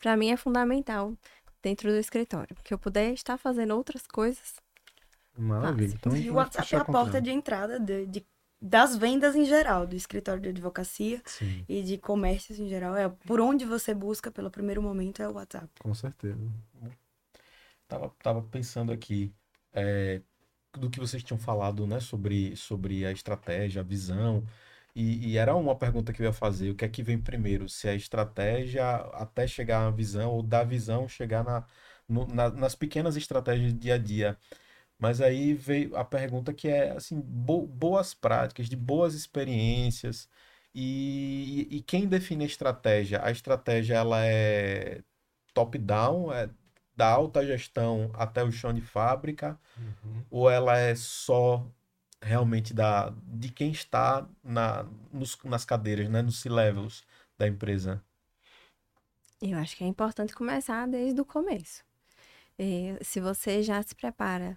Speaker 4: para mim é fundamental dentro do escritório. Que eu puder estar fazendo outras coisas.
Speaker 3: Maravilha. Então,
Speaker 2: e o WhatsApp é a porta de entrada de, de, das vendas em geral, do escritório de advocacia Sim. e de comércios em geral. É por onde você busca pelo primeiro momento é o WhatsApp.
Speaker 3: Com certeza.
Speaker 1: Tava, tava pensando aqui é, do que vocês tinham falado, né, sobre, sobre a estratégia, a visão. E, e, era uma pergunta que eu ia fazer: o que é que vem primeiro? Se a estratégia até chegar à visão, ou da visão chegar na, no, na, nas pequenas estratégias do dia a dia. Mas aí veio a pergunta que é assim, bo, boas práticas, de boas experiências. E, e quem define a estratégia? A estratégia ela é top-down, é da alta gestão até o chão de fábrica, uhum. ou ela é só realmente da, de quem está na, nos, nas cadeiras, né, nos C-levels da empresa?
Speaker 4: Eu acho que é importante começar desde o começo. E, se você já se prepara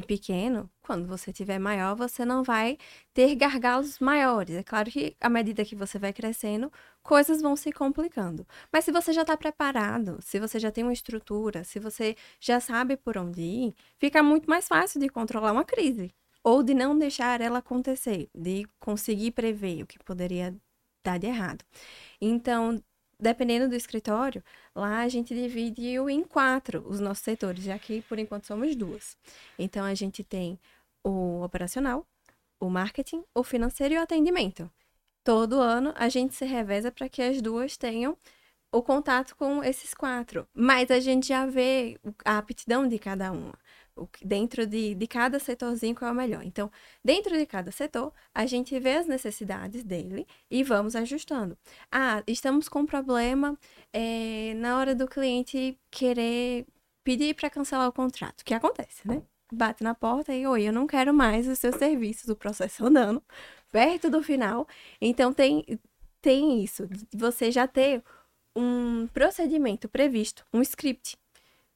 Speaker 4: de pequeno, quando você tiver maior, você não vai ter gargalos maiores. É claro que à medida que você vai crescendo, coisas vão se complicando. Mas se você já está preparado, se você já tem uma estrutura, se você já sabe por onde ir, fica muito mais fácil de controlar uma crise. Ou de não deixar ela acontecer, de conseguir prever o que poderia dar de errado. Então, dependendo do escritório, lá a gente dividiu em quatro os nossos setores, já que por enquanto somos duas. Então a gente tem o operacional, o marketing, o financeiro e o atendimento. Todo ano a gente se reveza para que as duas tenham o contato com esses quatro. Mas a gente já vê a aptidão de cada uma dentro de, de cada setorzinho qual é o melhor. Então, dentro de cada setor, a gente vê as necessidades dele e vamos ajustando. Ah, estamos com um problema é, na hora do cliente querer pedir para cancelar o contrato, que acontece, né? Bate na porta e, oi, eu não quero mais os seus serviços, o processo andando, perto do final. Então, tem, tem isso, você já ter um procedimento previsto, um script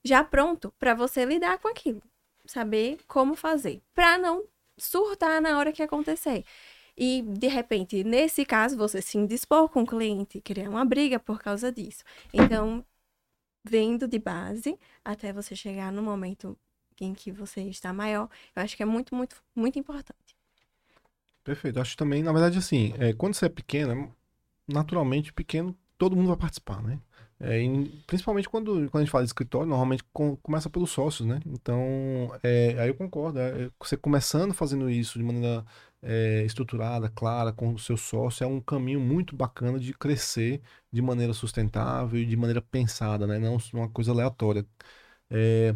Speaker 4: já pronto para você lidar com aquilo saber como fazer, para não surtar na hora que acontecer. E, de repente, nesse caso, você se indispor com o cliente, criar uma briga por causa disso. Então, vendo de base até você chegar no momento em que você está maior. Eu acho que é muito, muito, muito importante.
Speaker 3: Perfeito. Acho também, na verdade, assim, é, quando você é pequeno, naturalmente, pequeno, todo mundo vai participar, né? É, principalmente quando, quando a gente fala de escritório, normalmente com, começa pelos sócios, né? Então, é, aí eu concordo. É, você começando fazendo isso de maneira é, estruturada, clara, com o seu sócio, é um caminho muito bacana de crescer de maneira sustentável e de maneira pensada, né? Não uma coisa aleatória. É,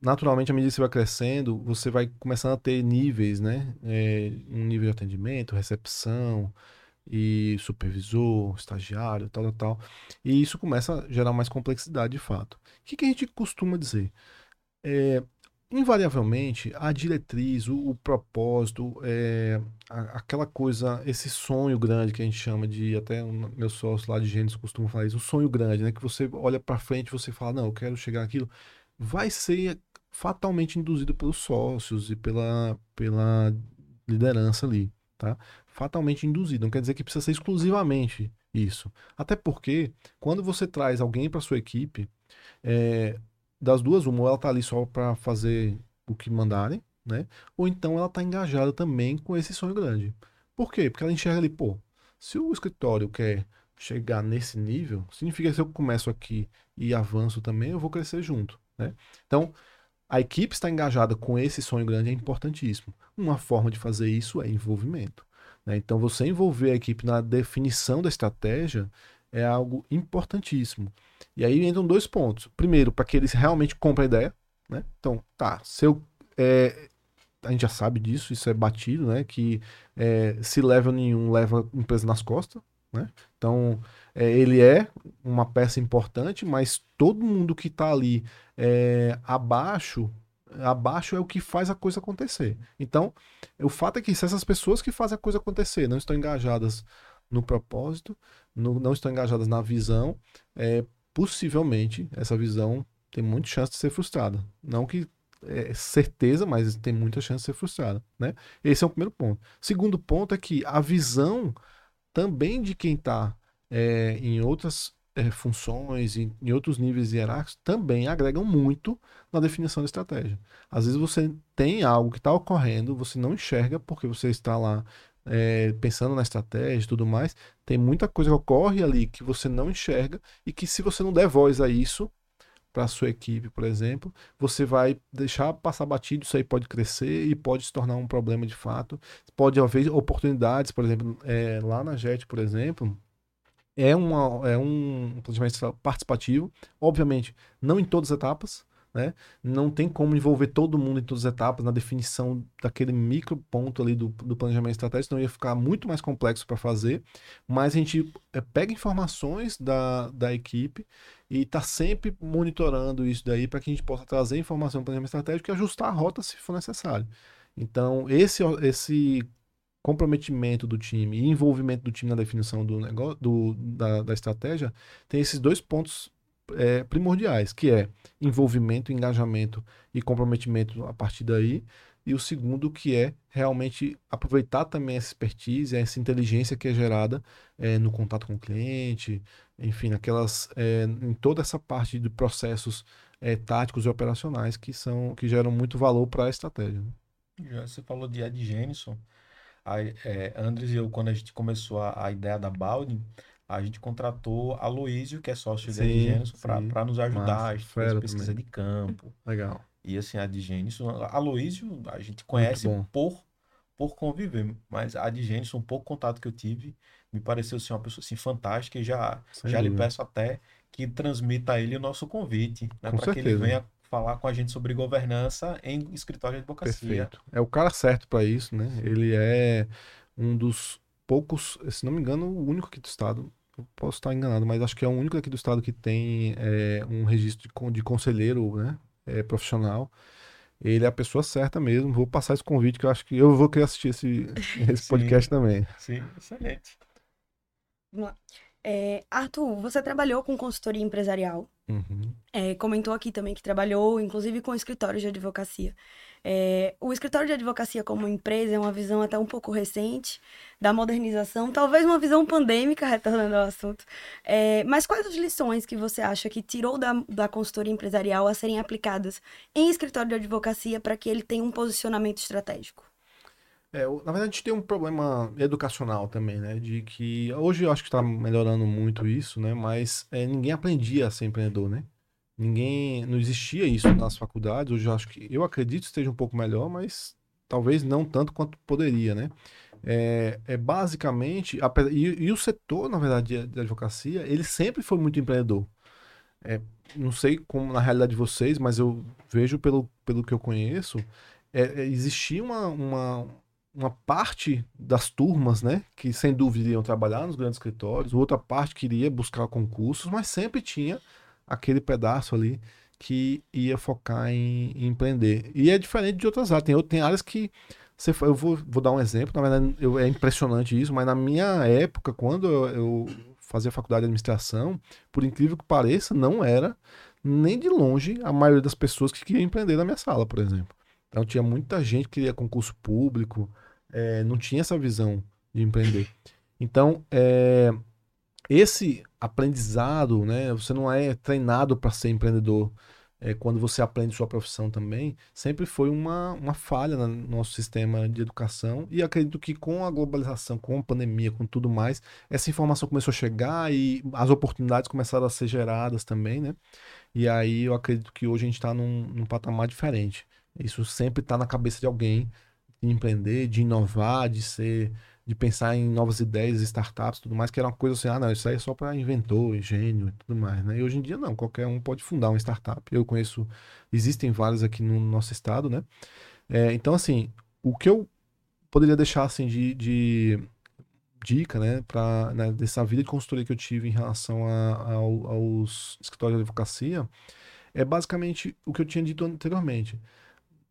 Speaker 3: naturalmente, à medida que você vai crescendo, você vai começando a ter níveis, né? É, um nível de atendimento, recepção e supervisor, estagiário, tal, tal, tal. E isso começa a gerar mais complexidade de fato. O que, que a gente costuma dizer? É, invariavelmente, a diretriz, o, o propósito, é, a, aquela coisa, esse sonho grande que a gente chama de, até o meu sócio lá de Gênesis costuma falar isso, um sonho grande, né? Que você olha para frente você fala, não, eu quero chegar aquilo, vai ser fatalmente induzido pelos sócios e pela, pela liderança ali, tá? Fatalmente induzido, não quer dizer que precisa ser exclusivamente isso. Até porque, quando você traz alguém para sua equipe, é, das duas, uma, ou ela tá ali só para fazer o que mandarem, né? Ou então ela tá engajada também com esse sonho grande. Por quê? Porque ela enxerga ali, pô, se o escritório quer chegar nesse nível, significa que se eu começo aqui e avanço também, eu vou crescer junto, né? Então, a equipe está engajada com esse sonho grande é importantíssimo. Uma forma de fazer isso é envolvimento. Né? Então, você envolver a equipe na definição da estratégia é algo importantíssimo. E aí entram dois pontos. Primeiro, para que eles realmente comprem a ideia. Né? Então, tá, se eu. É, a gente já sabe disso, isso é batido, né? Que é, se leva nenhum, leva a empresa nas costas. Né? Então, é, ele é uma peça importante, mas todo mundo que está ali é, abaixo, abaixo é o que faz a coisa acontecer. Então, o fato é que se essas pessoas que fazem a coisa acontecer não estão engajadas no propósito, no, não estão engajadas na visão, é, possivelmente essa visão tem muita chance de ser frustrada. Não que é certeza, mas tem muita chance de ser frustrada, né? Esse é o primeiro ponto. Segundo ponto é que a visão também de quem está é, em outras é, funções, em, em, outros níveis hierárquicos, também agregam muito na definição da estratégia. Às vezes você tem algo que está ocorrendo, você não enxerga porque você está lá é, pensando na estratégia e tudo mais, tem muita coisa que ocorre ali que você não enxerga e que se você não der voz a isso para a sua equipe, por exemplo, você vai deixar passar batido, isso aí pode crescer e pode se tornar um problema de fato. Pode haver oportunidades, por exemplo, é, lá na JET, por exemplo, é, uma, é um planejamento participativo, obviamente, não em todas as etapas, né? Não tem como envolver todo mundo em todas as etapas na definição daquele micro ponto ali do, do planejamento estratégico, senão ia ficar muito mais complexo para fazer. Mas a gente é, pega informações da, da equipe e está sempre monitorando isso daí para que a gente possa trazer informação do planejamento estratégico e ajustar a rota se for necessário. Então, esse, esse comprometimento do time e envolvimento do time na definição do negócio, do, da, da estratégia tem esses dois pontos é, primordiais, que é envolvimento, engajamento e comprometimento a partir daí. E o segundo, que é realmente aproveitar também essa expertise, essa inteligência que é gerada é, no contato com o cliente, enfim, naquelas, é, em toda essa parte de processos é, táticos e operacionais que são que geram muito valor para a estratégia. Né?
Speaker 1: Já você falou de Ed Jenison. A, é, Andres e eu, quando a gente começou a, a ideia da Balding, a gente contratou a Luísio, que é sócio sim, de Gênesis, para nos ajudar, a fez pesquisa também. de campo.
Speaker 3: Legal.
Speaker 1: E assim, a de Gênesis, a Luísio a gente conhece por, por conviver, mas a de Gênesis, um pouco contato que eu tive, me pareceu ser assim, uma pessoa assim, fantástica e já, já lhe peço até que transmita a ele o nosso convite, né, para que ele venha falar com a gente sobre governança em escritório de advocacia. Perfeito.
Speaker 3: É o cara certo para isso, né? Ele é um dos poucos, se não me engano, o único aqui do estado posso estar enganado, mas acho que é o único aqui do estado que tem é, um registro de, de conselheiro né, é, profissional. Ele é a pessoa certa mesmo. Vou passar esse convite que eu acho que eu vou querer assistir esse, *laughs* esse podcast também.
Speaker 1: Sim, excelente.
Speaker 2: É, Arthur, você trabalhou com consultoria empresarial.
Speaker 3: Uhum.
Speaker 2: É, comentou aqui também que trabalhou, inclusive, com escritórios de advocacia. É, o escritório de advocacia como empresa é uma visão até um pouco recente da modernização, talvez uma visão pandêmica, *laughs* retornando ao assunto. É, mas quais as lições que você acha que tirou da, da consultoria empresarial a serem aplicadas em escritório de advocacia para que ele tenha um posicionamento estratégico?
Speaker 3: É, na verdade, a gente tem um problema educacional também, né? De que hoje eu acho que está melhorando muito isso, né? Mas é, ninguém aprendia a ser empreendedor, né? Ninguém, não existia isso nas faculdades. Hoje eu acho que, eu acredito que esteja um pouco melhor, mas talvez não tanto quanto poderia, né? É, é basicamente, a, e, e, o setor, na verdade, de, advocacia, ele sempre foi muito empreendedor. É, não sei como na realidade de vocês, mas eu vejo pelo, pelo que eu conheço, é, é existia uma, uma, uma parte das turmas, né, que sem dúvida iriam trabalhar nos grandes escritórios, outra parte queria buscar concursos, mas sempre tinha aquele pedaço ali que ia focar em, em empreender. E é diferente de outras áreas. Tem, tem áreas que. Você, eu vou, vou dar um exemplo, na verdade eu, é impressionante isso, mas na minha época, quando eu, eu fazia faculdade de administração, por incrível que pareça, não era nem de longe a maioria das pessoas que queriam empreender na minha sala, por exemplo. Então tinha muita gente que queria concurso público, é, não tinha essa visão de empreender. Então, é, esse aprendizado, né? Você não é treinado para ser empreendedor. É, quando você aprende sua profissão também, sempre foi uma, uma falha no nosso sistema de educação. E acredito que com a globalização, com a pandemia, com tudo mais, essa informação começou a chegar e as oportunidades começaram a ser geradas também, né? E aí eu acredito que hoje a gente está num, num patamar diferente. Isso sempre está na cabeça de alguém de empreender, de inovar, de ser de pensar em novas ideias, startups, tudo mais, que era uma coisa assim, ah, não, isso aí é só para inventor, gênio e tudo mais, né? E hoje em dia não, qualquer um pode fundar uma startup. Eu conheço, existem várias aqui no nosso estado, né? É, então, assim, o que eu poderia deixar, assim, de, de dica, né, para né, dessa vida de consultoria que eu tive em relação a, a, aos escritórios de advocacia, é basicamente o que eu tinha dito anteriormente.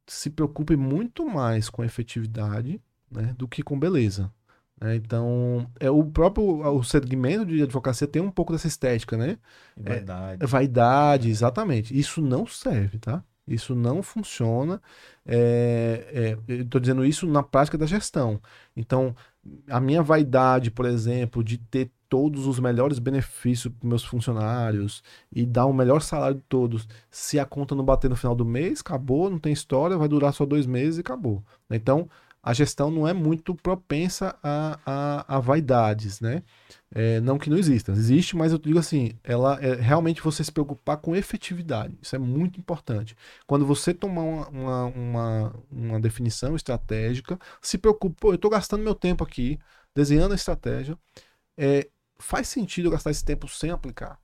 Speaker 3: Se preocupe muito mais com efetividade né, do que com beleza. É, então, é o próprio o segmento de advocacia tem um pouco dessa estética, né?
Speaker 1: Vaidade.
Speaker 3: É, vaidade, exatamente. Isso não serve, tá? Isso não funciona. É, é, Estou dizendo isso na prática da gestão. Então, a minha vaidade, por exemplo, de ter todos os melhores benefícios para meus funcionários e dar o melhor salário de todos, se a conta não bater no final do mês, acabou, não tem história, vai durar só dois meses e acabou. Então, a gestão não é muito propensa a, a, a vaidades, né? É, não que não exista, existe, mas eu digo assim, ela é realmente você se preocupar com efetividade. Isso é muito importante. Quando você tomar uma, uma, uma, uma definição estratégica, se preocupe, pô, eu estou gastando meu tempo aqui desenhando a estratégia. É, faz sentido eu gastar esse tempo sem aplicar,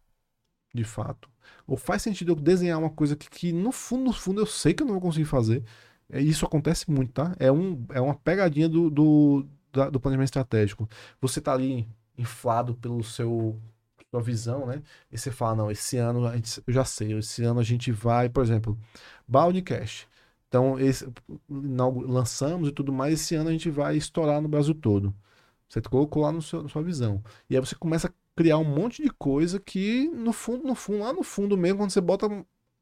Speaker 3: de fato? Ou faz sentido eu desenhar uma coisa que, que no fundo, no fundo, eu sei que eu não vou conseguir fazer, é, isso acontece muito, tá? É, um, é uma pegadinha do, do, da, do planejamento estratégico. Você tá ali inflado pelo seu sua visão, né? E você fala, não, esse ano a gente, eu já sei, esse ano a gente vai, por exemplo, Baldcast. Então, esse, lançamos e tudo mais, esse ano a gente vai estourar no Brasil todo. Você colocou lá no seu, na sua visão. E aí você começa a criar um monte de coisa que, no fundo, no fundo, lá no fundo mesmo, quando você bota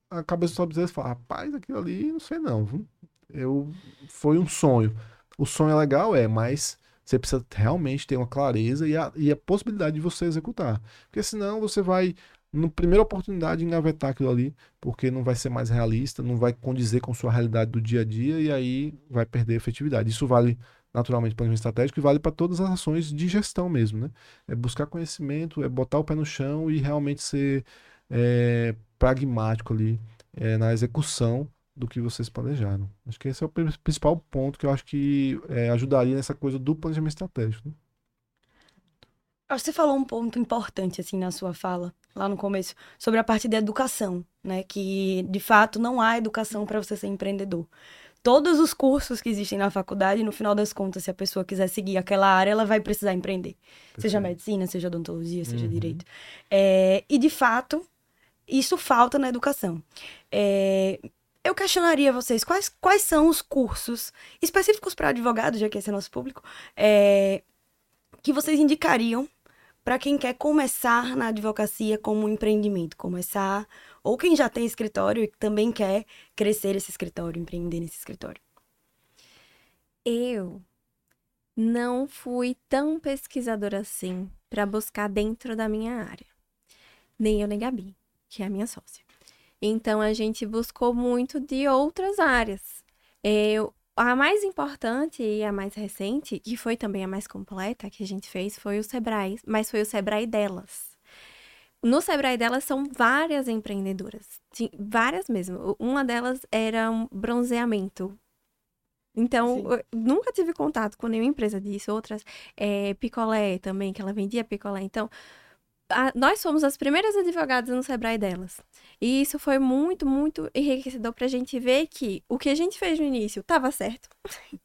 Speaker 3: a cabeça sua você fala, rapaz, aquilo ali, não sei não eu foi um sonho. O sonho é legal, é, mas você precisa realmente ter uma clareza e a, e a possibilidade de você executar. Porque senão você vai, na primeira oportunidade, engavetar aquilo ali, porque não vai ser mais realista, não vai condizer com sua realidade do dia a dia e aí vai perder efetividade. Isso vale naturalmente para o estratégico e vale para todas as ações de gestão mesmo, né? É buscar conhecimento, é botar o pé no chão e realmente ser é, pragmático ali é, na execução do que vocês planejaram. Acho que esse é o principal ponto que eu acho que é, ajudaria nessa coisa do planejamento estratégico. Né?
Speaker 2: Você falou um ponto importante assim na sua fala, lá no começo, sobre a parte da educação, né? Que de fato não há educação para você ser empreendedor. Todos os cursos que existem na faculdade, no final das contas, se a pessoa quiser seguir aquela área, ela vai precisar empreender. Perfeito. Seja medicina, seja odontologia, seja uhum. direito. É, e de fato, isso falta na educação. É, eu questionaria vocês quais, quais são os cursos específicos para advogados, já que esse é nosso público, é, que vocês indicariam para quem quer começar na advocacia como empreendimento, começar, ou quem já tem escritório e também quer crescer esse escritório, empreender nesse escritório?
Speaker 4: Eu não fui tão pesquisadora assim para buscar dentro da minha área. Nem eu nem Gabi, que é a minha sócia. Então a gente buscou muito de outras áreas. Eu, a mais importante e a mais recente, que foi também a mais completa que a gente fez, foi o Sebrae, mas foi o Sebrae delas. No Sebrae delas são várias empreendedoras, várias mesmo. Uma delas era um bronzeamento. Então, nunca tive contato com nenhuma empresa disso. Outras, é, picolé também, que ela vendia picolé. Então, a, nós fomos as primeiras advogadas no Sebrae delas. E isso foi muito, muito enriquecedor para a gente ver que o que a gente fez no início estava certo. *laughs*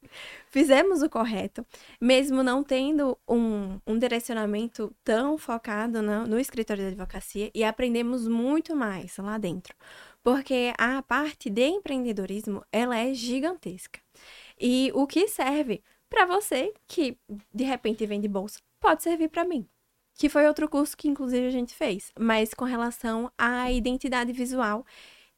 Speaker 4: Fizemos o correto, mesmo não tendo um, um direcionamento tão focado no, no escritório de advocacia e aprendemos muito mais lá dentro. Porque a parte de empreendedorismo, ela é gigantesca. E o que serve para você que de repente vende bolsa, pode servir para mim que foi outro curso que inclusive a gente fez, mas com relação à identidade visual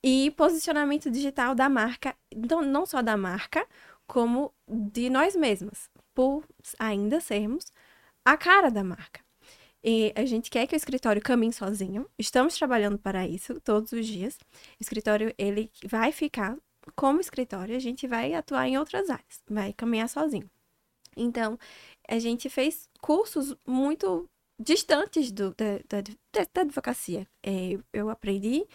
Speaker 4: e posicionamento digital da marca, então não só da marca, como de nós mesmas, por ainda sermos a cara da marca. E a gente quer que o escritório caminhe sozinho. Estamos trabalhando para isso todos os dias. O escritório ele vai ficar como escritório, a gente vai atuar em outras áreas, vai caminhar sozinho. Então, a gente fez cursos muito distantes do, da, da, da advocacia. É, eu aprendi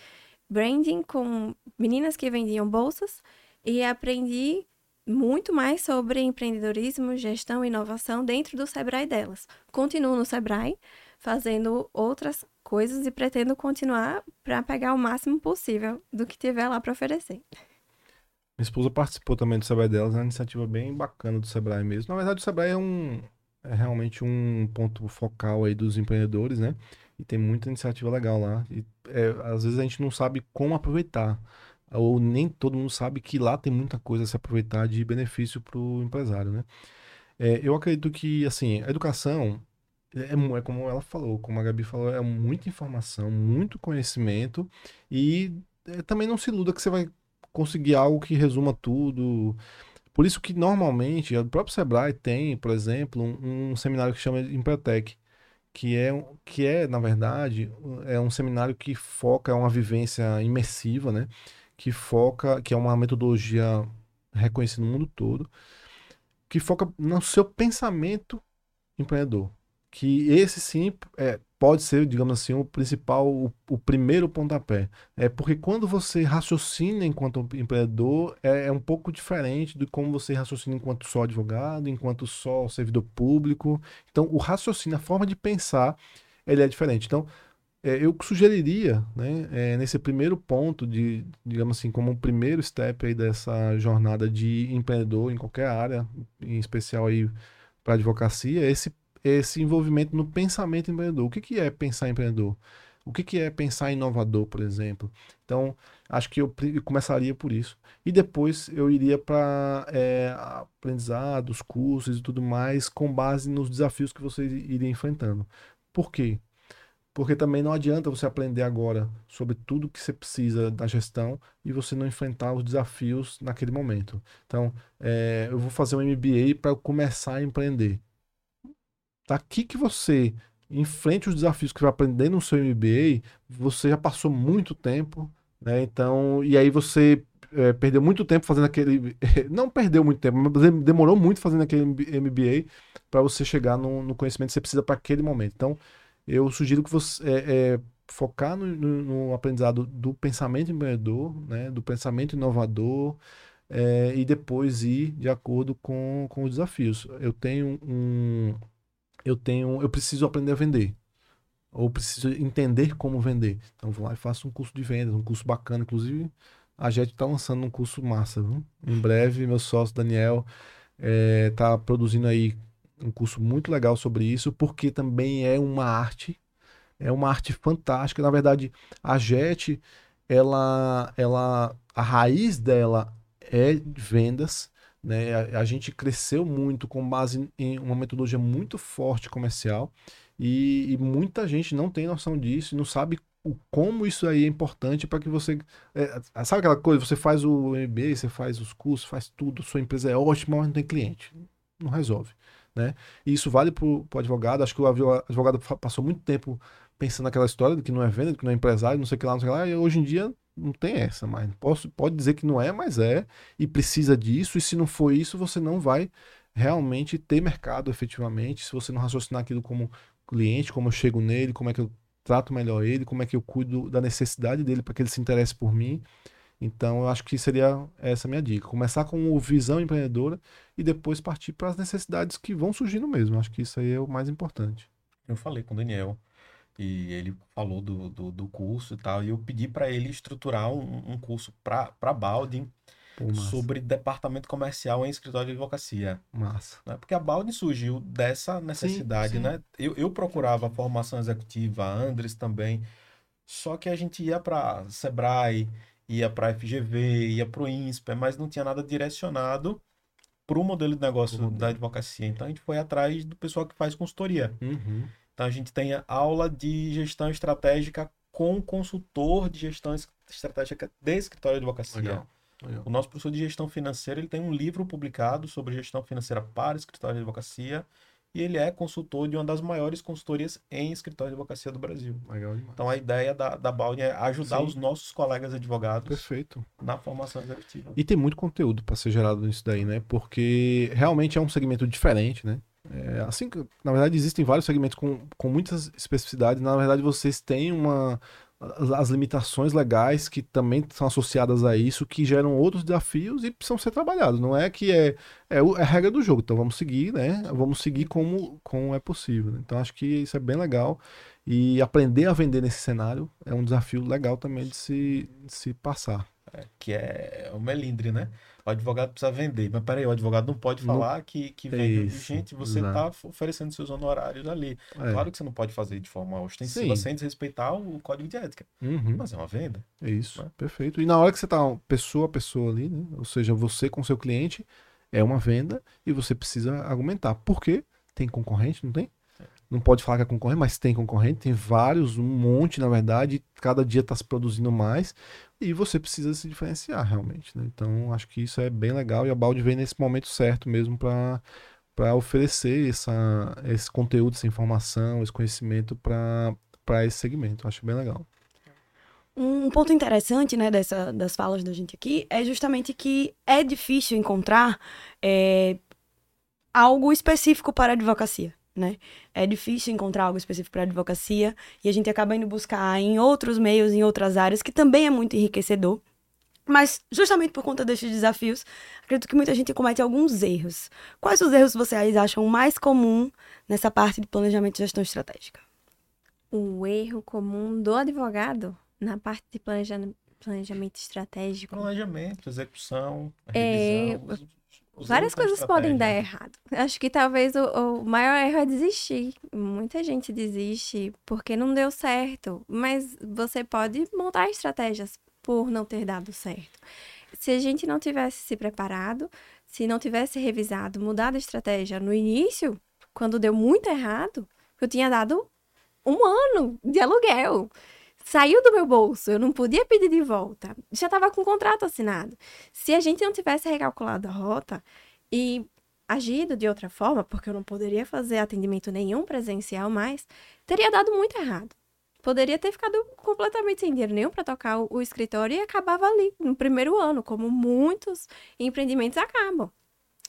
Speaker 4: branding com meninas que vendiam bolsas e aprendi muito mais sobre empreendedorismo, gestão e inovação dentro do Sebrae delas. Continuo no Sebrae, fazendo outras coisas e pretendo continuar para pegar o máximo possível do que tiver lá para oferecer.
Speaker 3: Minha esposa participou também do Sebrae delas, é uma iniciativa bem bacana do Sebrae mesmo. Na verdade, o Sebrae é um, é realmente um ponto focal aí dos empreendedores, né? E tem muita iniciativa legal lá. E é, às vezes a gente não sabe como aproveitar. Ou nem todo mundo sabe que lá tem muita coisa a se aproveitar de benefício para o empresário, né? É, eu acredito que, assim, a educação é, é, como ela falou, como a Gabi falou, é muita informação, muito conhecimento e é, também não se iluda que você vai conseguir algo que resuma tudo. Por isso que normalmente o próprio Sebrae tem, por exemplo, um, um seminário que chama Empretec, que é, que é, na verdade, é um seminário que foca, é uma vivência imersiva, né? Que foca, que é uma metodologia reconhecida no mundo todo, que foca no seu pensamento empreendedor. Que esse sim é, pode ser, digamos assim, o principal, o, o, primeiro pontapé. É porque quando você raciocina enquanto empreendedor, é, é, um pouco diferente de como você raciocina enquanto só advogado, enquanto só servidor público. Então, o raciocínio, a forma de pensar, ele é diferente. Então, é, eu sugeriria, né, é, nesse primeiro ponto, de, digamos assim, como um primeiro step aí dessa jornada de empreendedor em qualquer área, em especial aí para advocacia, esse esse envolvimento no pensamento empreendedor. O que, que é pensar empreendedor? O que, que é pensar inovador, por exemplo? Então, acho que eu, começaria por isso. E depois eu iria para é, aprendizados, cursos e tudo mais, com base nos desafios que você iria enfrentando. Por quê? Porque também não adianta você aprender agora sobre tudo que você precisa da gestão e você não enfrentar os desafios naquele momento. Então, é, eu vou fazer um MBA para começar a empreender daqui que você enfrente os desafios que vai aprender no seu MBA, você já passou muito tempo, né? Então, e aí você é, perdeu muito tempo fazendo aquele. *laughs* Não perdeu muito tempo, mas demorou muito fazendo aquele MBA para você chegar no, no, conhecimento que você precisa para aquele momento. Então, eu sugiro que você é, é, focar no, no, no, aprendizado do pensamento empreendedor, né? Do pensamento inovador. E depois ir de acordo com, com os desafios. Eu tenho um, eu tenho, eu preciso aprender a vender. Ou preciso entender como vender. Então vou lá e faço um curso de vendas, um curso bacana. Inclusive, a JET está lançando um curso massa. Viu? Em breve, meu sócio Daniel está eh, é, produzindo aí um curso muito legal sobre isso, porque também é uma arte, é uma arte fantástica. Na verdade, a JET, ela, ela, a raiz dela é vendas, né? A, a, gente cresceu muito com base em uma metodologia muito forte comercial E, e muita gente não tem noção disso, não sabe o como isso aí é importante para que você. É, sabe aquela coisa? Você faz o MBA, você faz os cursos, faz tudo, sua empresa é ótima, mas não tem cliente. Não resolve. Né? E isso vale para o advogado. Acho que o advogado passou muito tempo pensando naquela história de que não é venda, de que não é empresário, não sei o que lá, não sei o que lá. E hoje em dia não tem essa, mas posso, pode dizer que não é, mas é, e precisa disso. E se não for isso, você não vai realmente ter mercado efetivamente. Se você não raciocinar aquilo como cliente, como eu chego nele, como é que eu trato melhor ele, como é que eu cuido da necessidade dele para que ele se interesse por mim. Então, eu acho que seria essa minha dica. Começar com visão empreendedora e depois partir para as necessidades que vão surgindo mesmo. Acho que isso aí é o mais importante.
Speaker 1: Eu falei com o Daniel e ele falou do, do, do curso e tal, e eu pedi para ele estruturar um, um curso para Balding Pô, sobre departamento comercial em escritório de advocacia.
Speaker 3: Massa.
Speaker 1: Né? Porque a Balde surgiu dessa necessidade, sim, sim. né? Eu, eu procurava formação executiva, a Andres também, só que a gente ia para Sebrae, ia para FGV, ia para o INSPE, mas não tinha nada direcionado para o modelo de negócio uhum. da advocacia. Então a gente foi atrás do pessoal que faz consultoria.
Speaker 3: Uhum.
Speaker 1: Então a gente tem aula de gestão estratégica com consultor de gestão estratégica de escritório de advocacia. Legal. O nosso professor de gestão financeira ele tem um livro publicado sobre gestão financeira para escritório de advocacia e ele é consultor de uma das maiores consultorias em escritório de advocacia do Brasil.
Speaker 3: Legal demais.
Speaker 1: Então a ideia da, da Baldi é ajudar Sim. os nossos colegas advogados
Speaker 3: Perfeito.
Speaker 1: na formação executiva.
Speaker 3: E tem muito conteúdo para ser gerado nisso daí, né? Porque realmente é um segmento diferente, né? É, assim, na verdade, existem vários segmentos com, com muitas especificidades. Na verdade, vocês têm uma, as limitações legais que também são associadas a isso, que geram outros desafios e precisam ser trabalhados. Não é que é, é, é a regra do jogo, então vamos seguir, né? Vamos seguir como, como é possível. Então acho que isso é bem legal. E aprender a vender nesse cenário é um desafio legal também de se, de se passar.
Speaker 1: É, que é o melindre, né? o advogado precisa vender. Mas peraí, o advogado não pode falar não... que, que vende. Isso, Gente, você está oferecendo seus honorários ali. É. Claro que você não pode fazer de forma ostensiva Sim. sem desrespeitar o código de ética.
Speaker 3: Uhum.
Speaker 1: Mas é uma venda.
Speaker 3: É isso, né? perfeito. E na hora que você está pessoa a pessoa ali, né? ou seja, você com seu cliente, é uma venda e você precisa argumentar. Por quê? Tem concorrente, não tem? não pode falar que é concorrente, mas tem concorrente, tem vários, um monte na verdade, cada dia está se produzindo mais e você precisa se diferenciar realmente. Né? Então acho que isso é bem legal e a Balde vem nesse momento certo mesmo para para oferecer essa, esse conteúdo, essa informação, esse conhecimento para esse segmento. Acho bem legal.
Speaker 2: Um ponto interessante né, dessa, das falas da gente aqui é justamente que é difícil encontrar é, algo específico para a advocacia né? É difícil encontrar algo específico para advocacia e a gente acaba indo buscar em outros meios, em outras áreas, que também é muito enriquecedor. Mas, justamente por conta desses desafios, acredito que muita gente comete alguns erros. Quais os erros vocês acham mais comum nessa parte de planejamento e gestão estratégica?
Speaker 4: O erro comum do advogado na parte de planejamento estratégico.
Speaker 1: Planejamento, execução,
Speaker 4: revisão. É, Várias coisas podem dar errado. Acho que talvez o, o, maior erro é desistir. Muita gente desiste porque não deu certo. Mas você pode montar estratégias por não ter dado certo. Se a gente não tivesse se preparado, se não tivesse revisado, mudado a estratégia no início, quando deu muito errado, eu tinha dado um ano de aluguel saiu do meu bolso, eu não podia pedir de volta. Já estava com o contrato assinado. Se a gente não tivesse recalculado a rota e agido de outra forma, porque eu não poderia fazer atendimento nenhum presencial mais, teria dado muito errado. Poderia ter ficado completamente sem dinheiro nenhum para tocar o, escritório e acabava ali no primeiro ano, como muitos empreendimentos acabam.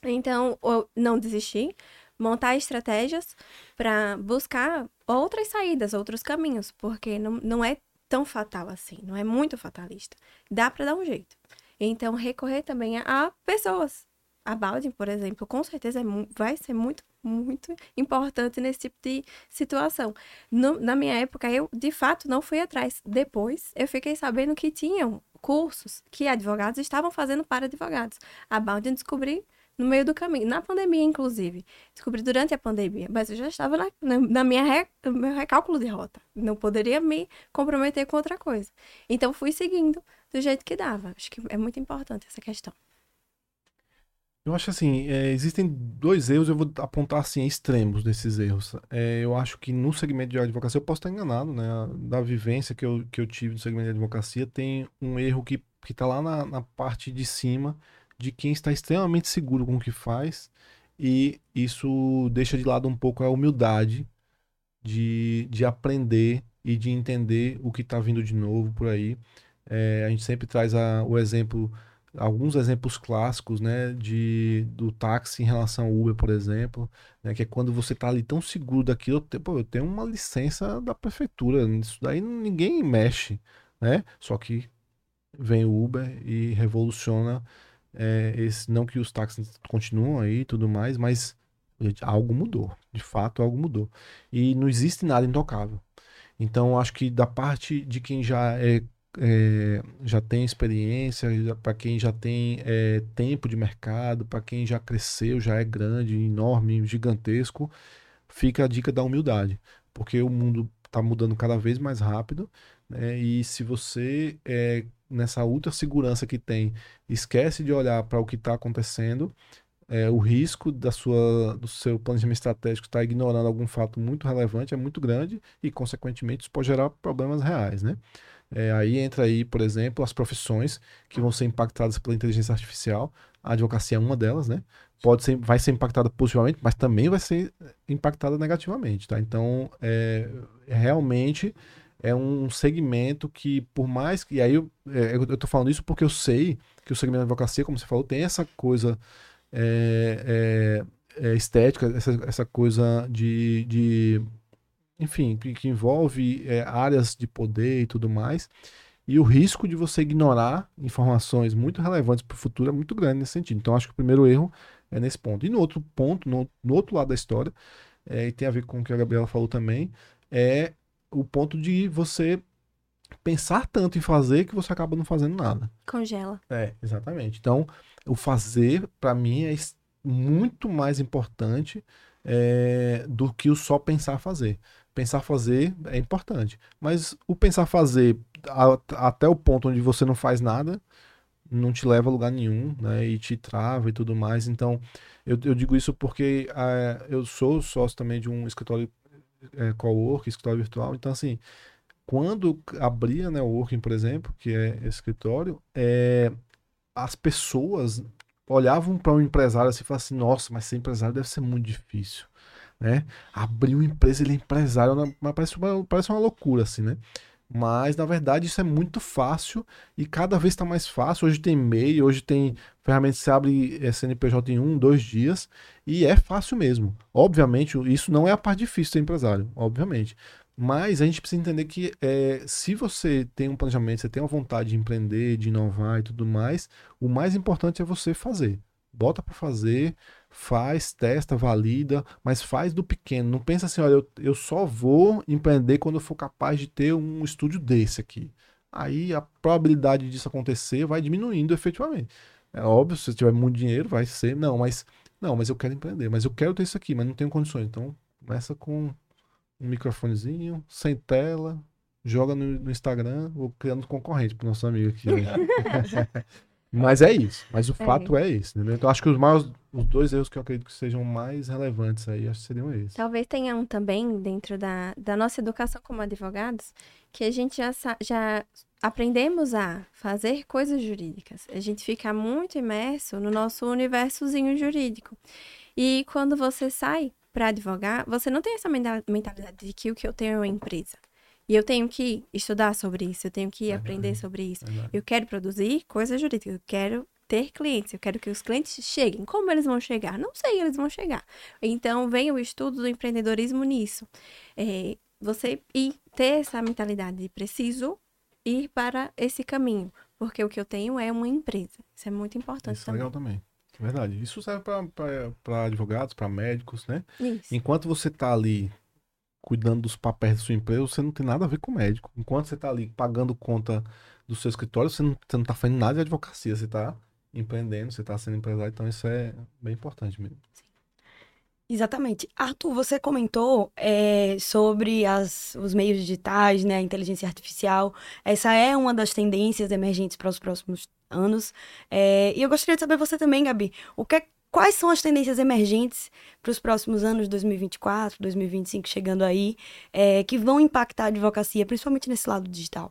Speaker 4: Então, eu não desisti, montar estratégias para buscar outras saídas, outros caminhos, porque não, não é tão fatal assim, não é muito fatalista. Dá para dar um jeito. Então, recorrer também a, pessoas. A Balding, por exemplo, com certeza é, vai ser muito, muito importante nesse tipo de situação. No, na minha época, eu de fato não fui atrás. Depois, eu fiquei sabendo que tinham cursos que advogados estavam fazendo para advogados. A Balding descobri no meio do caminho, na pandemia, inclusive. Descobri durante a pandemia, mas eu já estava na, na, minha re, meu recálculo de rota. Não poderia me comprometer com outra coisa. Então, fui seguindo do jeito que dava. Acho que é muito importante essa questão.
Speaker 3: Eu acho assim, é, existem dois erros, eu vou apontar assim, extremos desses erros. É, eu acho que no segmento de advocacia, eu posso estar enganado, né? Da vivência que eu, que eu tive no segmento de advocacia, tem um erro que, que tá lá na, na parte de cima de quem está extremamente seguro com o que faz e isso deixa de lado um pouco a humildade de, de aprender e de entender o que está vindo de novo por aí. É, a gente sempre traz a, o exemplo, alguns exemplos clássicos, né, de, do táxi em relação ao Uber, por exemplo, né, que é quando você está ali tão seguro daquilo, eu pô, eu tenho uma licença da prefeitura, isso daí ninguém mexe, né? Só que vem o Uber e revoluciona é, esse, não que os táxis continuam aí e tudo mais, mas gente, algo mudou. De fato, algo mudou. E não existe nada intocável. Então, acho que da parte de quem já é, é já tem experiência, para quem já tem é, tempo de mercado, para quem já cresceu, já é grande, enorme, gigantesco, fica a dica da humildade, porque o mundo está mudando cada vez mais rápido, né? E se você é, nessa ultra segurança que tem, esquece de olhar para o que está acontecendo, é, o risco da sua, do seu planejamento estratégico estar tá ignorando algum fato muito relevante é muito grande e, consequentemente, isso pode gerar problemas reais, né? É, aí entra aí, por exemplo, as profissões que vão ser impactadas pela inteligência artificial. A advocacia é uma delas, né? Pode ser, vai ser impactada positivamente, mas também vai ser impactada negativamente, tá? Então, é, realmente é um segmento que, por mais que. E aí eu, é, eu tô falando isso porque eu sei que o segmento da advocacia, como você falou, tem essa coisa é, é, é, estética, essa, essa coisa de, de enfim, que, que envolve é, áreas de poder e tudo mais. E o risco de você ignorar informações muito relevantes para o futuro é muito grande nesse sentido. Então, acho que o primeiro erro é nesse ponto. E no outro ponto, no, no outro lado da história, e tem a ver com o que a Gabriela falou também, é o ponto de você pensar tanto em fazer que você acaba não fazendo nada.
Speaker 4: Congela.
Speaker 3: É, exatamente. Então, o fazer, para mim, é muito mais importante é, do que o só pensar fazer. Pensar fazer é importante, mas o pensar fazer a, até o ponto onde você não faz nada não te leva a lugar nenhum, né? E te trava e tudo mais. Então, eu, eu digo isso porque é, eu sou sócio também de um escritório é, co-work, escritório virtual. Então, assim, quando abria né, o Working, por exemplo, que é escritório, é, as pessoas olhavam para um empresário assim e falavam assim: nossa, mas ser empresário deve ser muito difícil. Né? Abrir uma empresa, ele é empresário, mas parece parece uma loucura, assim, né? Mas, na verdade, isso é muito fácil e cada vez está mais fácil. Hoje tem e-mail, hoje tem ferramenta que você abre CNPJ em um, dois dias e é fácil mesmo. Obviamente, isso não é a parte difícil ser empresário, obviamente. Mas a gente precisa entender que é, se você tem um planejamento, você tem uma vontade de empreender, de inovar e tudo mais, o mais importante é você fazer. Bota para fazer, faz, testa, valida, mas faz do pequeno. Não pensa assim, olha, eu, eu só vou empreender quando eu for capaz de ter um estúdio desse aqui. Aí a probabilidade disso acontecer vai diminuindo efetivamente. É óbvio, se você tiver muito dinheiro, vai ser. Não, mas. Não, mas eu quero empreender, mas eu quero ter isso aqui, mas não tenho condições. Então, começa com um microfonezinho, sem tela, joga no, no Instagram, vou criando concorrente pro nosso amigo aqui. Né? *laughs* *laughs* Mas é isso. Mas o é. fato é esse, né? Então acho que os maiores, os dois erros que eu acredito que sejam mais relevantes aí, acho que seriam esses.
Speaker 4: Talvez tenha um também dentro da, da nossa educação como advogados, que a gente já, já aprendemos a fazer coisas jurídicas. A gente fica muito imerso no nosso universozinho jurídico. E quando você sai para advogar, você não tem essa mentalidade de que o que eu tenho é uma empresa. E eu tenho que estudar sobre isso, eu tenho que aprender sobre isso. Eu quero produzir coisas jurídicas, eu quero ter clientes, eu quero que os clientes cheguem. Como eles vão chegar? Não sei, eles vão chegar. Então, vem o estudo do empreendedorismo nisso. É, você ir ter essa mentalidade de preciso ir para esse caminho, porque o que eu tenho é uma empresa. Isso é muito importante
Speaker 3: Isso é legal também. Verdade. Isso serve para advogados, para médicos, né? Isso. Enquanto você está ali cuidando dos papéis da sua empresa, você não tem nada a ver com o médico. Enquanto você está ali pagando conta do seu escritório, você não, você não tá fazendo nada de advocacia, você está empreendendo, você está sendo empresário, então isso é bem importante mesmo.
Speaker 2: Exatamente. Arthur, você comentou é, sobre as, os meios digitais, né, a inteligência artificial. Essa é uma das tendências emergentes para os próximos anos. É, e eu gostaria de saber você também, Gabi, o que, quais são as tendências emergentes para os próximos anos, 2024, 2025, chegando aí, é, que vão impactar a advocacia, principalmente nesse lado digital?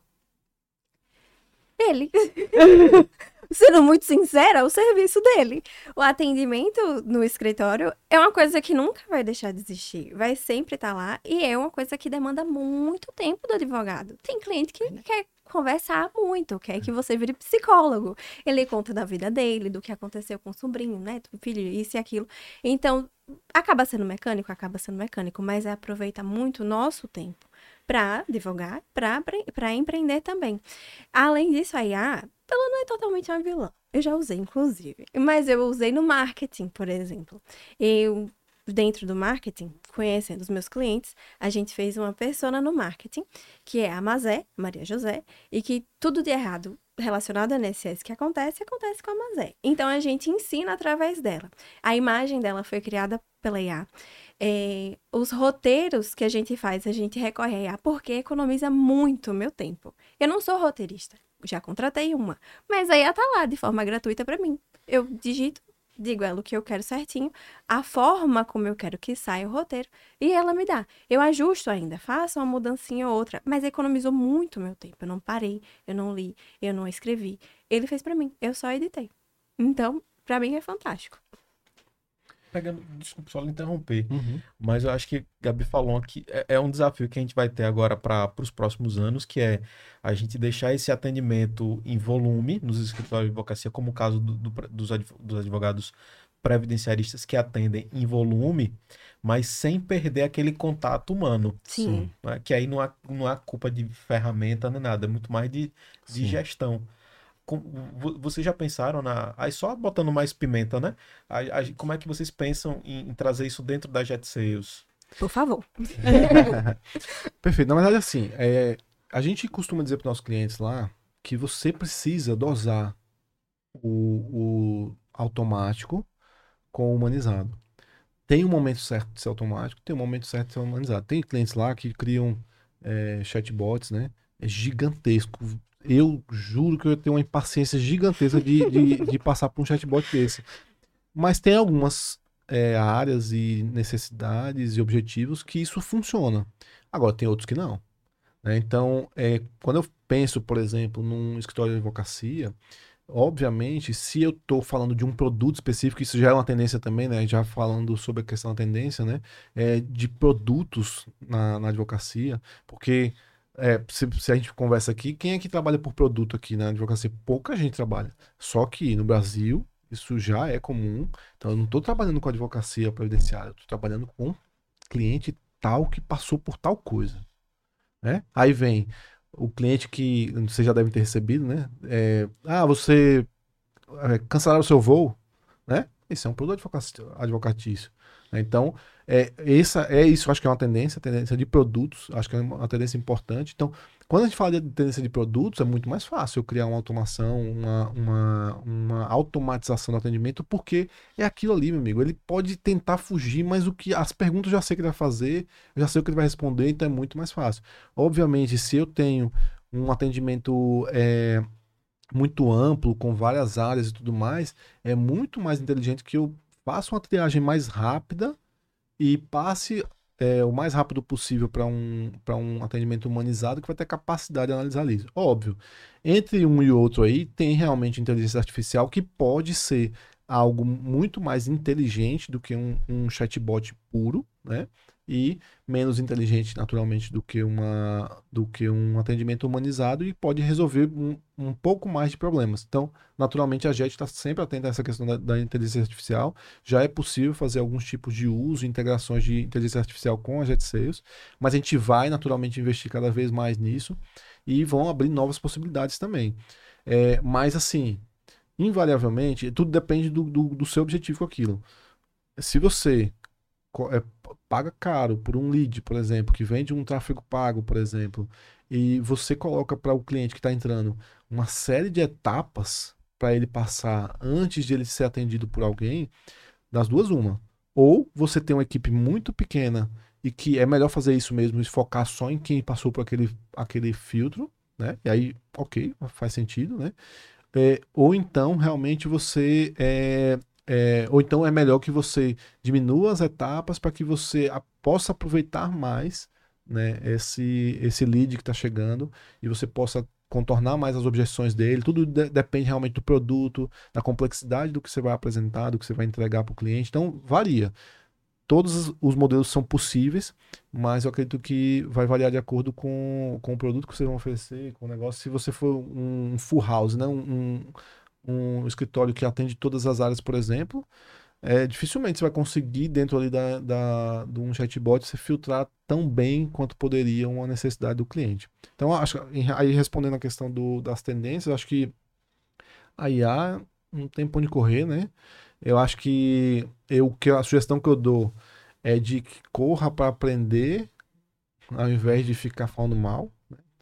Speaker 4: Ele. *laughs* Sendo muito sincera, o serviço dele. O atendimento no escritório é uma coisa que nunca vai deixar de existir. Vai sempre estar lá e é uma coisa que demanda muito tempo do advogado. Tem cliente que quer conversar muito, quer que você vire psicólogo. Ele conta da vida dele, do que aconteceu com o sobrinho, né? Filho, isso e aquilo. Então, acaba sendo mecânico, acaba sendo mecânico, mas é aproveita muito o nosso tempo para advogar, para empreender também. Além disso, a IA, ela não é totalmente uma vilã. Eu já usei, inclusive. Mas eu usei no marketing, por exemplo. Eu, dentro do marketing, conhecendo os meus clientes, a gente fez uma persona no marketing, que é a Mazé, Maria José, e que tudo de errado relacionado a NSS que acontece, acontece com a Mazé. Então, a gente ensina através dela. A imagem dela foi criada pela IA. É, os roteiros que a gente faz, a gente recorre a IA porque economiza muito meu tempo. Eu não sou roteirista, já contratei uma, mas a IA tá lá de forma gratuita para mim. Eu digito, digo ela o que eu quero certinho, a forma como eu quero que saia o roteiro, e ela me dá. Eu ajusto ainda, faço uma mudancinha ou outra, mas economizou muito meu tempo. Eu não parei, eu não li, eu não escrevi. Ele fez para mim, eu só editei. Então, para mim é fantástico
Speaker 1: pegando. Desculpa só lhe interromper. Uhum. Mas eu acho que Gabi falou que é, é um desafio que a gente vai ter agora para os próximos anos, que é a gente deixar esse atendimento em volume nos escritórios de advocacia, como o caso do, do, dos, dos advogados previdenciaristas que atendem em volume, mas sem perder aquele contato humano.
Speaker 2: Sim.
Speaker 1: Né? Que aí não há, não há culpa de ferramenta nem nada, é muito mais de, de gestão vocês já pensaram na. Aí só botando mais pimenta, né? como é que vocês pensam em, em trazer isso dentro da Jet Sales?
Speaker 2: Por favor. *laughs*
Speaker 3: Perfeito. Na verdade, assim, é, a gente costuma dizer para os nossos clientes lá que você precisa dosar o, o automático com o humanizado. Tem um momento certo de ser automático, tem um momento certo de ser humanizado. Tem clientes lá que criam é, chatbots, né? É gigantesco eu juro que eu tenho uma impaciência gigantesca de, de, de passar por um chatbot desse. Mas tem algumas é, áreas e necessidades e objetivos que isso funciona. Agora, tem outros que não. Né? Então, é, quando eu penso, por exemplo, num escritório de advocacia, obviamente, se eu estou falando de um produto específico, isso já é uma tendência também, né? Já falando sobre a questão da tendência, né? É, de produtos na, na advocacia, porque é, se, se, a gente conversa aqui, quem é que trabalha por produto aqui na advocacia? Pouca gente trabalha. Só que no Brasil, isso já é comum. Então, eu não estou trabalhando com advocacia previdenciária, estou trabalhando com cliente tal que passou por tal coisa. Né? Aí vem o cliente que você já deve ter recebido, né? É, ah, você é, cancelaram o seu voo, né? Esse é um produto advocatício. Né? Então, é, essa, é isso, acho que é uma tendência, tendência de produtos, acho que é uma tendência importante. Então, quando a gente fala de tendência de produtos, é muito mais fácil eu criar uma automação, uma, uma, uma automatização do atendimento, porque é aquilo ali, meu amigo. Ele pode tentar fugir, mas o que as perguntas eu já sei que ele vai fazer, eu já sei o que ele vai responder, então é muito mais fácil. Obviamente, se eu tenho um atendimento é, muito amplo, com várias áreas e tudo mais, é muito mais inteligente que eu faça uma triagem mais rápida e passe é, o mais rápido possível para um, um atendimento humanizado que vai ter capacidade de analisar isso. Óbvio, entre um e outro aí tem realmente inteligência artificial que pode ser algo muito mais inteligente do que um, um chatbot puro, né? E menos inteligente naturalmente do que uma do que um atendimento humanizado e pode resolver um, um pouco mais de problemas. Então, naturalmente a JET está sempre atenta a essa questão da, da, inteligência artificial. Já é possível fazer alguns tipos de uso, integrações de inteligência artificial com a JET Sales, mas a gente vai naturalmente investir cada vez mais nisso e vão abrir novas possibilidades também. É, mas assim, invariavelmente, tudo depende do, do, do seu objetivo com aquilo. Se você é, paga caro por um lead, por exemplo, que vende um tráfego pago, por exemplo, e você coloca para o cliente que está entrando uma série de etapas para ele passar antes de ele ser atendido por alguém, das duas uma. Ou você tem uma equipe muito pequena e que é melhor fazer isso mesmo e focar só em quem passou por aquele, aquele filtro, né? E aí, ok, faz sentido, né? É, ou então realmente você é, é, ou então é melhor que você diminua as etapas para que você a, possa aproveitar mais né, esse, esse lead que está chegando e você possa contornar mais as objeções dele. Tudo de, depende realmente do produto, da complexidade do que você vai apresentar, do que você vai entregar para o cliente. Então, varia. Todos os modelos são possíveis, mas eu acredito que vai variar de acordo com, com o produto que vocês vão oferecer, com o negócio. Se você for um full house, né, um, um escritório que atende todas as áreas, por exemplo, é, dificilmente você vai conseguir, dentro ali da, da, de um chatbot, se filtrar tão bem quanto poderia uma necessidade do cliente. Então, acho aí respondendo a questão do, das tendências, acho que a IA não tem por onde correr, né? Eu acho que, eu, que a sugestão que eu dou é de que corra para aprender ao invés de ficar falando mal.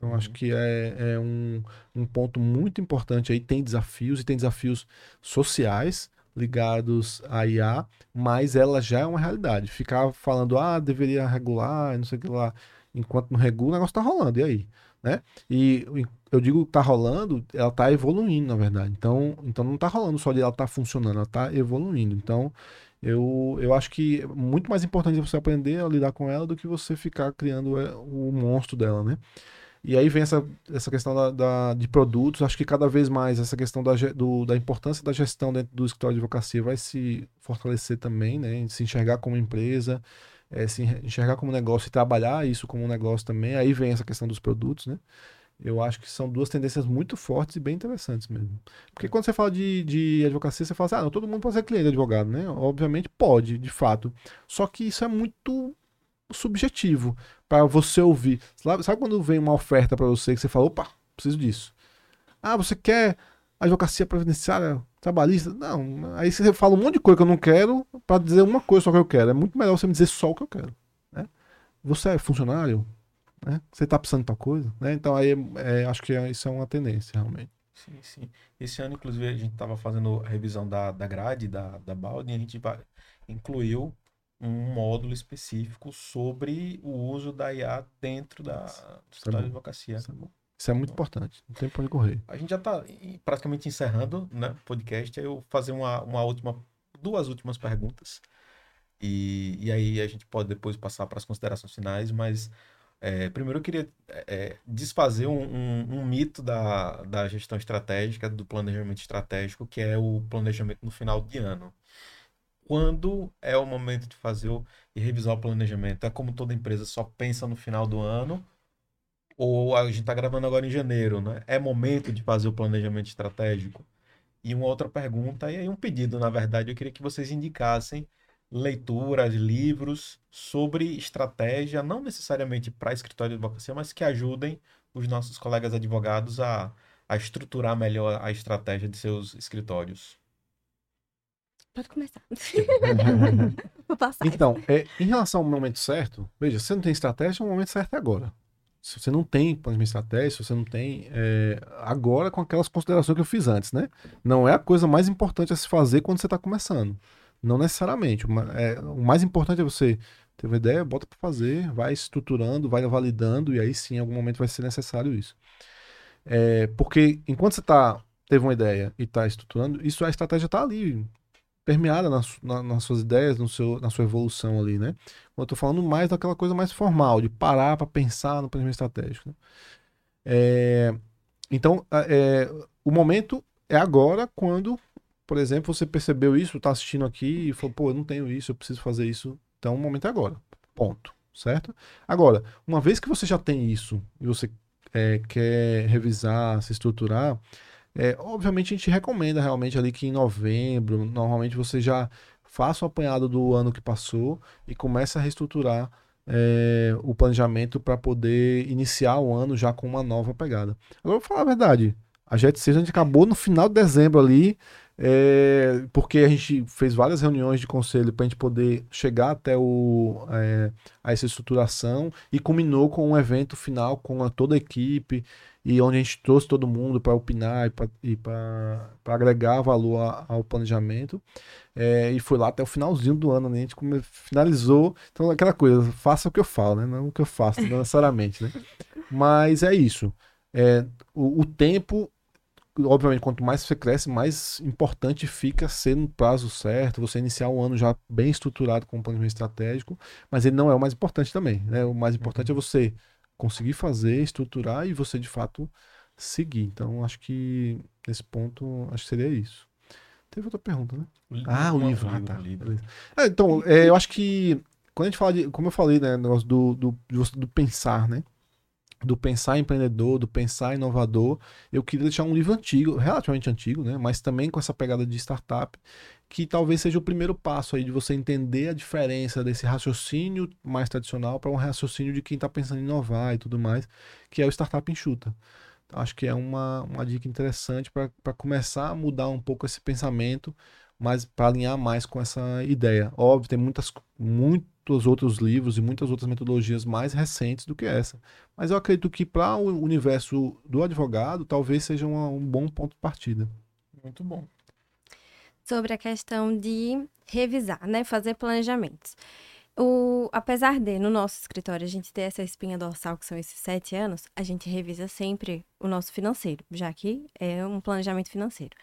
Speaker 3: Então, acho uhum. que é, é um, um ponto muito importante aí. Tem desafios e tem desafios sociais ligados à IA, mas ela já é uma realidade. Ficar falando, ah, deveria regular, não sei o que lá, enquanto não regula, o negócio tá rolando, e aí? Né? E eu digo que tá rolando, ela tá evoluindo, na verdade. Então, então não tá rolando só de ela tá funcionando, ela tá evoluindo. Então, eu, eu acho que é muito mais importante você aprender a lidar com ela do que você ficar criando é, o monstro dela, né? E aí vem essa, essa questão da, da, de produtos. Acho que cada vez mais essa questão da, do, da importância da gestão dentro do escritório de advocacia vai se fortalecer também, né? Se enxergar como empresa, é, se enxergar como negócio e trabalhar isso como um negócio também. Aí vem essa questão dos produtos, né? Eu acho que são duas tendências muito fortes e bem interessantes mesmo. Porque quando você fala de, de advocacia, você fala assim, ah, não, todo mundo pode ser cliente de advogado, né? Obviamente pode, de fato. Só que isso é muito subjetivo para você ouvir. Sabe quando vem uma oferta para você que você fala, opa, preciso disso. Ah, você quer advocacia previdenciária trabalhista? Não. Aí você fala um monte de coisa que eu não quero para dizer uma coisa só que eu quero. É muito melhor você me dizer só o que eu quero. Né? Você é funcionário? Né? Você está precisando de tal coisa? Né? Então aí é, acho que isso é uma tendência realmente.
Speaker 1: Sim, sim. Esse ano, inclusive, a gente estava fazendo a revisão da, da grade da, da Baldi e a gente incluiu um módulo específico sobre o uso da IA dentro da,
Speaker 3: é
Speaker 1: da advocacia.
Speaker 3: Isso é, Isso é muito importante, não tem para onde correr.
Speaker 1: A gente já está praticamente encerrando né, o podcast, eu fazer uma, uma última, duas últimas perguntas. E, e aí a gente pode depois passar para as considerações finais, mas é, primeiro eu queria é, desfazer um, um, um, mito da, da gestão estratégica, do planejamento estratégico, que é o planejamento no final de ano quando é o momento de fazer o, e revisar o planejamento? É como toda empresa só pensa no final do ano? Ou a gente está gravando agora em janeiro, né? É momento de fazer o planejamento estratégico? E uma outra pergunta, e aí um pedido, na verdade, eu queria que vocês indicassem leituras, livros sobre estratégia, não necessariamente para escritório de advocacia, mas que ajudem os nossos colegas advogados a, a estruturar melhor a estratégia de seus escritórios.
Speaker 2: Pode começar. *laughs*
Speaker 3: Vou passar. Então, é, em relação ao momento certo, veja, se você não tem estratégia, o momento certo é agora. Se você não tem planejamento estratégia, se você não tem. É, agora, com aquelas considerações que eu fiz antes, né? Não é a coisa mais importante a se fazer quando você está começando. Não necessariamente. É, o mais importante é você ter uma ideia, bota para fazer, vai estruturando, vai validando, e aí sim, em algum momento vai ser necessário isso. É, porque enquanto você tá, teve uma ideia e está estruturando, isso a estratégia está ali permeada nas, na, nas suas ideias, no seu, na sua evolução ali, né? Eu estou falando mais daquela coisa mais formal, de parar para pensar no planejamento estratégico. Né? É, então, é, o momento é agora quando, por exemplo, você percebeu isso, está assistindo aqui e falou, pô, eu não tenho isso, eu preciso fazer isso. Então, o momento é agora. Ponto. Certo? Agora, uma vez que você já tem isso e você é, quer revisar, se estruturar, é, obviamente a gente recomenda realmente ali que em novembro, normalmente você já faça o apanhado do ano que passou e comece a reestruturar é, o planejamento para poder iniciar o ano já com uma nova pegada. Agora, vou falar a verdade, a Jet 6 a gente acabou no final de dezembro ali, é, porque a gente fez várias reuniões de conselho para a gente poder chegar até o, é, a essa estruturação e culminou com um evento final com a, toda a equipe e onde a gente trouxe todo mundo para opinar e para agregar valor a, ao planejamento. É, e foi lá até o finalzinho do ano, né? a gente finalizou. Então, aquela coisa, faça o que eu falo, né? Não o que eu faço, não necessariamente, né? *laughs* Mas é isso. É, o, o tempo obviamente, quanto mais você cresce, mais importante fica ser no prazo certo, você iniciar o ano já bem estruturado com um planejamento estratégico, mas ele não é o mais importante também, né? O mais importante é você conseguir fazer, estruturar e você de fato seguir. Então, acho que nesse ponto, acho que seria isso. Teve outra pergunta, né? Ah, o livro. Ah, tá.
Speaker 1: livro.
Speaker 3: É, então, é, eu acho que quando a gente fala de, como eu falei, né, negócio do, do, do pensar, né? Do pensar empreendedor, do pensar inovador, eu queria deixar um livro antigo, relativamente antigo, né? Mas também com essa pegada de startup, que talvez seja o primeiro passo aí de você entender a diferença desse raciocínio mais tradicional para um raciocínio de quem está pensando em inovar e tudo mais, que é o Startup Enxuta. Acho que é uma, uma dica interessante para começar a mudar um pouco esse pensamento, mas para alinhar mais com essa ideia. Óbvio, tem muitas, muitos outros livros e muitas outras metodologias mais recentes do que essa. Mas eu acredito que para o universo do advogado, talvez seja uma- um bom ponto de partida.
Speaker 1: Muito bom.
Speaker 4: Sobre a questão de revisar, né? Fazer planejamentos. O, apesar de, no nosso escritório, a gente ter essa espinha dorsal, que são esses sete anos, a gente revisa sempre o nosso financeiro, já que é um planejamento financeiro.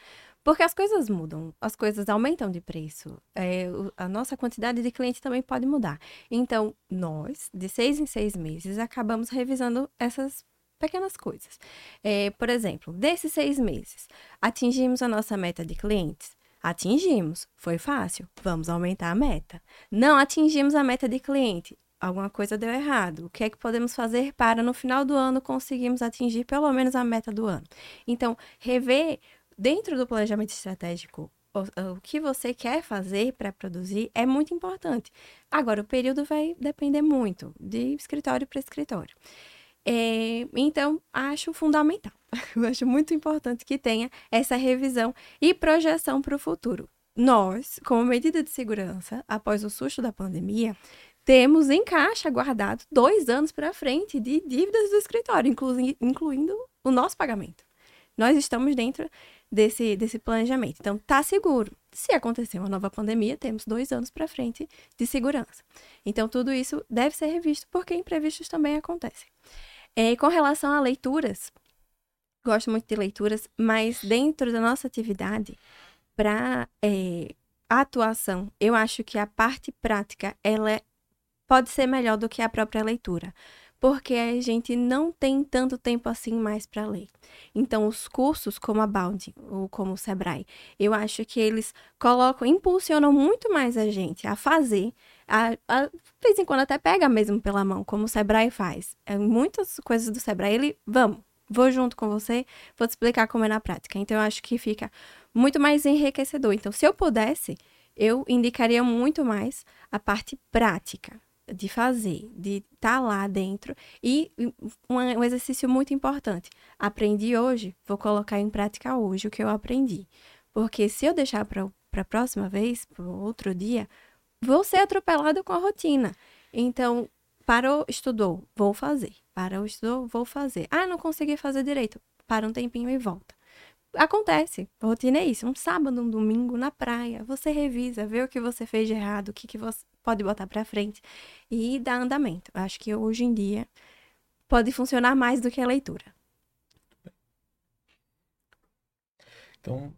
Speaker 4: Porque as coisas mudam, as coisas aumentam de preço, é, a nossa quantidade de cliente também pode mudar. Então, nós, de seis em seis meses, acabamos revisando essas pequenas coisas. É, por exemplo, desses seis meses, atingimos a nossa meta de clientes? Atingimos, foi fácil, vamos aumentar a meta. Não atingimos a meta de cliente, alguma coisa deu errado. O que é que podemos fazer para no final do ano conseguirmos atingir pelo menos a meta do ano? Então, rever dentro do planejamento estratégico o, o que você quer fazer para produzir é muito importante. Agora, o período vai depender muito de escritório para escritório. É, então, acho fundamental. *laughs* Eu acho muito importante que tenha essa revisão e projeção para o futuro. Nós, como medida de segurança, após o susto da pandemia, temos em caixa guardado dois anos para frente de dívidas do escritório, inclui- incluindo o nosso pagamento. Nós estamos dentro desse, desse planejamento. Então, tá seguro. Se acontecer uma nova pandemia, temos dois anos para frente de segurança. Então, tudo isso deve ser revisto, porque imprevistos também acontecem. É, com relação a leituras, gosto muito de leituras, mas dentro da nossa atividade, para atuação, eu acho que a parte prática, ela é- pode ser melhor do que a própria leitura. Porque a gente não tem tanto tempo assim mais para ler. Então, os cursos como a Bound ou como o Sebrae, eu acho que eles colocam, impulsionam muito mais a gente a fazer, a, a, de vez em quando até pega mesmo pela mão, como o Sebrae faz. É, muitas coisas do Sebrae, ele, vamos, vou junto com você, vou te explicar como é na prática. Então, eu acho que fica muito mais enriquecedor. Então, se eu pudesse, eu indicaria muito mais a parte prática de fazer, de estar lá dentro. E um, um exercício muito importante. Aprendi hoje, vou colocar em prática hoje o que eu aprendi. Porque se eu deixar para a próxima vez, para outro dia, vou ser atropelado com a rotina. Então, parou, estudou, vou fazer. Parou, estudou, vou fazer. Ah, não consegui fazer direito. Para um tempinho e volta. Acontece. A rotina é isso. Um sábado, um domingo na praia, você revisa, vê o que você fez de errado, o que, que você pode botar para frente e dá andamento. Acho que hoje em dia pode funcionar mais do que a leitura.
Speaker 1: Então,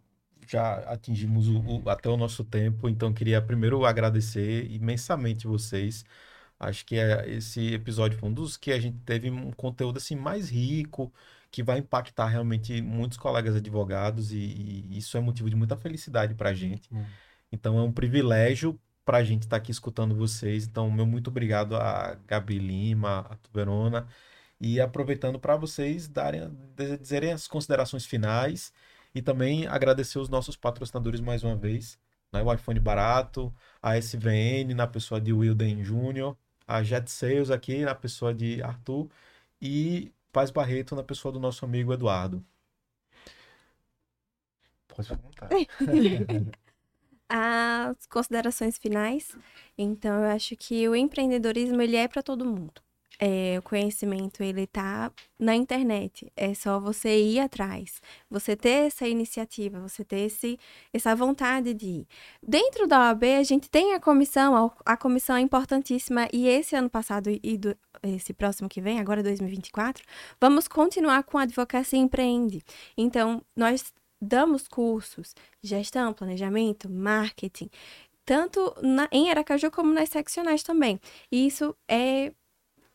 Speaker 1: já atingimos o- o- até o nosso tempo, então queria primeiro agradecer imensamente vocês. Acho que é- esse episódio foi um dos que a gente teve um conteúdo assim mais rico, que vai impactar realmente muitos colegas advogados e, e isso é motivo de muita felicidade para a gente.
Speaker 3: Hum.
Speaker 1: Então é um privilégio para a gente estar aqui escutando vocês. Então, meu muito obrigado a Gabi Lima, a Tuberona, e aproveitando para vocês darem, dizerem as considerações finais e também agradecer os nossos patrocinadores mais uma vez, né? O iPhone Barato, a SVN na pessoa de Wilden Júnior, a Jet Sales aqui na pessoa de Arthur e Paz Barreto na pessoa do nosso amigo Eduardo.
Speaker 3: Pode perguntar. *laughs* *laughs*
Speaker 4: As considerações finais. Então, eu acho que o empreendedorismo ele é para todo mundo. É, o conhecimento ele tá na internet. É só você ir atrás, você ter essa iniciativa, você ter esse, essa vontade de ir. Dentro da OAB, a gente tem a comissão, a, comissão é importantíssima, e esse ano passado e do, esse próximo que vem, agora 2024, vamos continuar com a Advocacia Empreende. Então, nós damos cursos gestão, planejamento, marketing, tanto na, em Aracaju como nas seccionais também. E isso é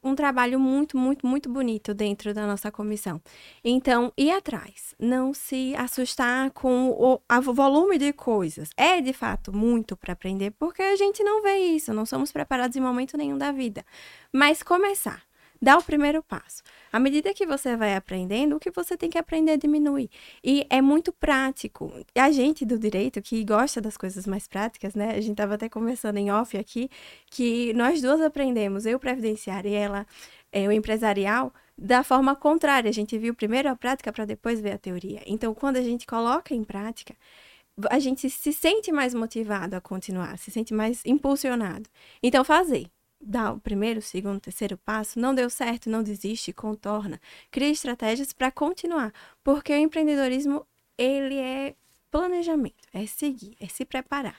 Speaker 4: um trabalho muito, muito, muito bonito dentro da nossa comissão. Então, ir atrás, não se assustar com o a volume de coisas. É de fato muito para aprender, porque a gente não vê isso, não somos preparados em momento nenhum da vida. Mas começar dá o primeiro passo. À medida que você vai aprendendo, o que você tem que aprender diminui. E é muito prático. A gente do direito, que gosta das coisas mais práticas, né? A gente estava até conversando em off aqui, que nós duas aprendemos, eu previdenciária e ela, é, o empresarial, da forma contrária. A gente viu primeiro a prática para depois ver a teoria. Então, quando a gente coloca em prática, a gente se sente mais motivado a continuar, se sente mais impulsionado. Então, fazer dá o primeiro, segundo, terceiro passo, não deu certo, não desiste, contorna, cria estratégias para continuar, porque o empreendedorismo ele é planejamento, é seguir, é se preparar.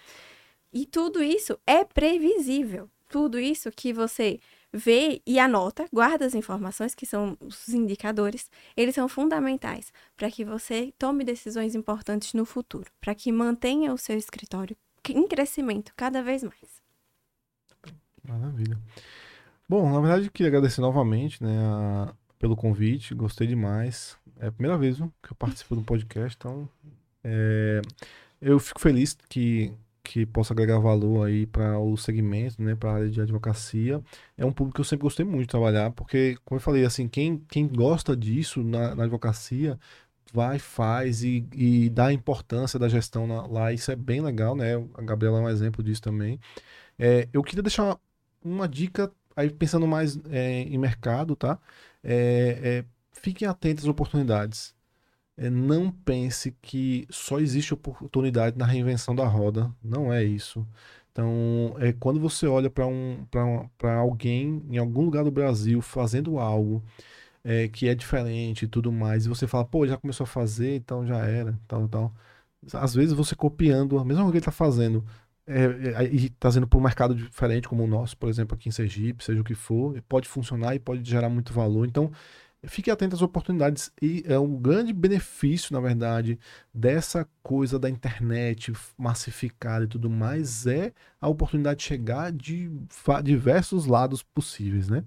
Speaker 4: E tudo isso é previsível. Tudo isso que você vê e anota, guarda as informações que são os indicadores, eles são fundamentais para que você tome decisões importantes no futuro, para que mantenha o seu escritório em crescimento cada vez mais.
Speaker 3: Maravilha. Bom, na verdade, queria agradecer novamente né, a, pelo convite, gostei demais. É a primeira vez viu, que eu participo do podcast, então é, eu fico feliz que, que possa agregar valor aí para o segmento, né, para a área de advocacia. É um público que eu sempre gostei muito de trabalhar, porque, como eu falei, assim, quem, quem gosta disso na, na advocacia vai, faz e, e dá a importância da gestão na, lá, isso é bem legal, né? A Gabriela é um exemplo disso também. É, eu queria deixar uma dica, aí pensando mais é, em mercado, tá? É, é, fiquem atentos às oportunidades. É, não pense que só existe oportunidade na reinvenção da roda. Não é isso. Então, é, quando você olha para um, alguém em algum lugar do Brasil fazendo algo é, que é diferente e tudo mais, e você fala, pô, já começou a fazer, então já era, tal, tal. Às vezes você copiando a mesma coisa que ele está fazendo, é, é, e trazendo para um mercado diferente como o nosso, por exemplo, aqui em Sergipe, seja o que for, pode funcionar e pode gerar muito valor. Então, fique atento às oportunidades e é um grande benefício, na verdade, dessa coisa da internet massificada e tudo mais é a oportunidade de chegar de diversos lados possíveis, né?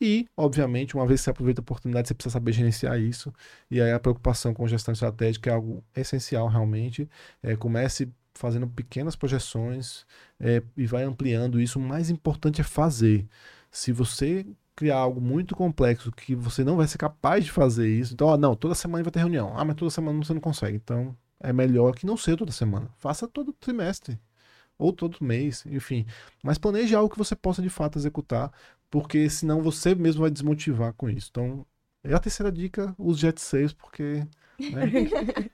Speaker 3: E, obviamente, uma vez que você aproveita a oportunidade, você precisa saber gerenciar isso. E aí a preocupação com gestão estratégica é algo essencial realmente. É, comece fazendo pequenas projeções é, e vai ampliando isso. O mais importante é fazer. Se você criar algo muito complexo que você não vai ser capaz de fazer isso, então, ó, não, toda semana vai ter reunião. Ah, mas toda semana você não consegue. Então, é melhor que não seja toda semana. Faça todo trimestre ou todo mês, enfim. Mas planeje algo que você possa de fato executar, porque senão você mesmo vai desmotivar com isso. Então, é a terceira dica, use Jet 6, porque né?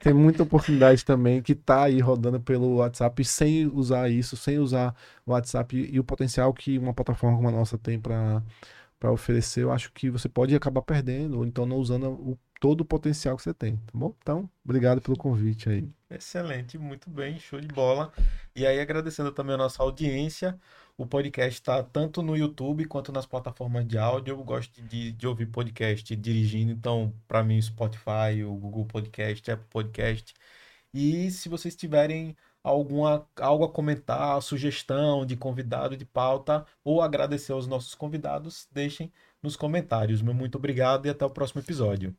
Speaker 3: Tem muita oportunidade também que está aí rodando pelo WhatsApp sem usar isso, sem usar o WhatsApp e, e o potencial que uma plataforma como a nossa tem para oferecer, eu acho que você pode acabar perdendo, ou então não usando o, todo o potencial que você tem, tá bom? Então, obrigado pelo convite aí.
Speaker 1: Excelente, muito bem, show de bola. E aí, agradecendo também a nossa audiência. O podcast está tanto no YouTube quanto nas plataformas de áudio. Eu gosto de, de ouvir podcast dirigindo, então, para mim, o Spotify, o Google Podcast, Apple Podcast. E se vocês tiverem alguma, algo a comentar, sugestão de convidado de pauta ou agradecer aos nossos convidados, deixem nos comentários. Meu muito obrigado e até o próximo episódio.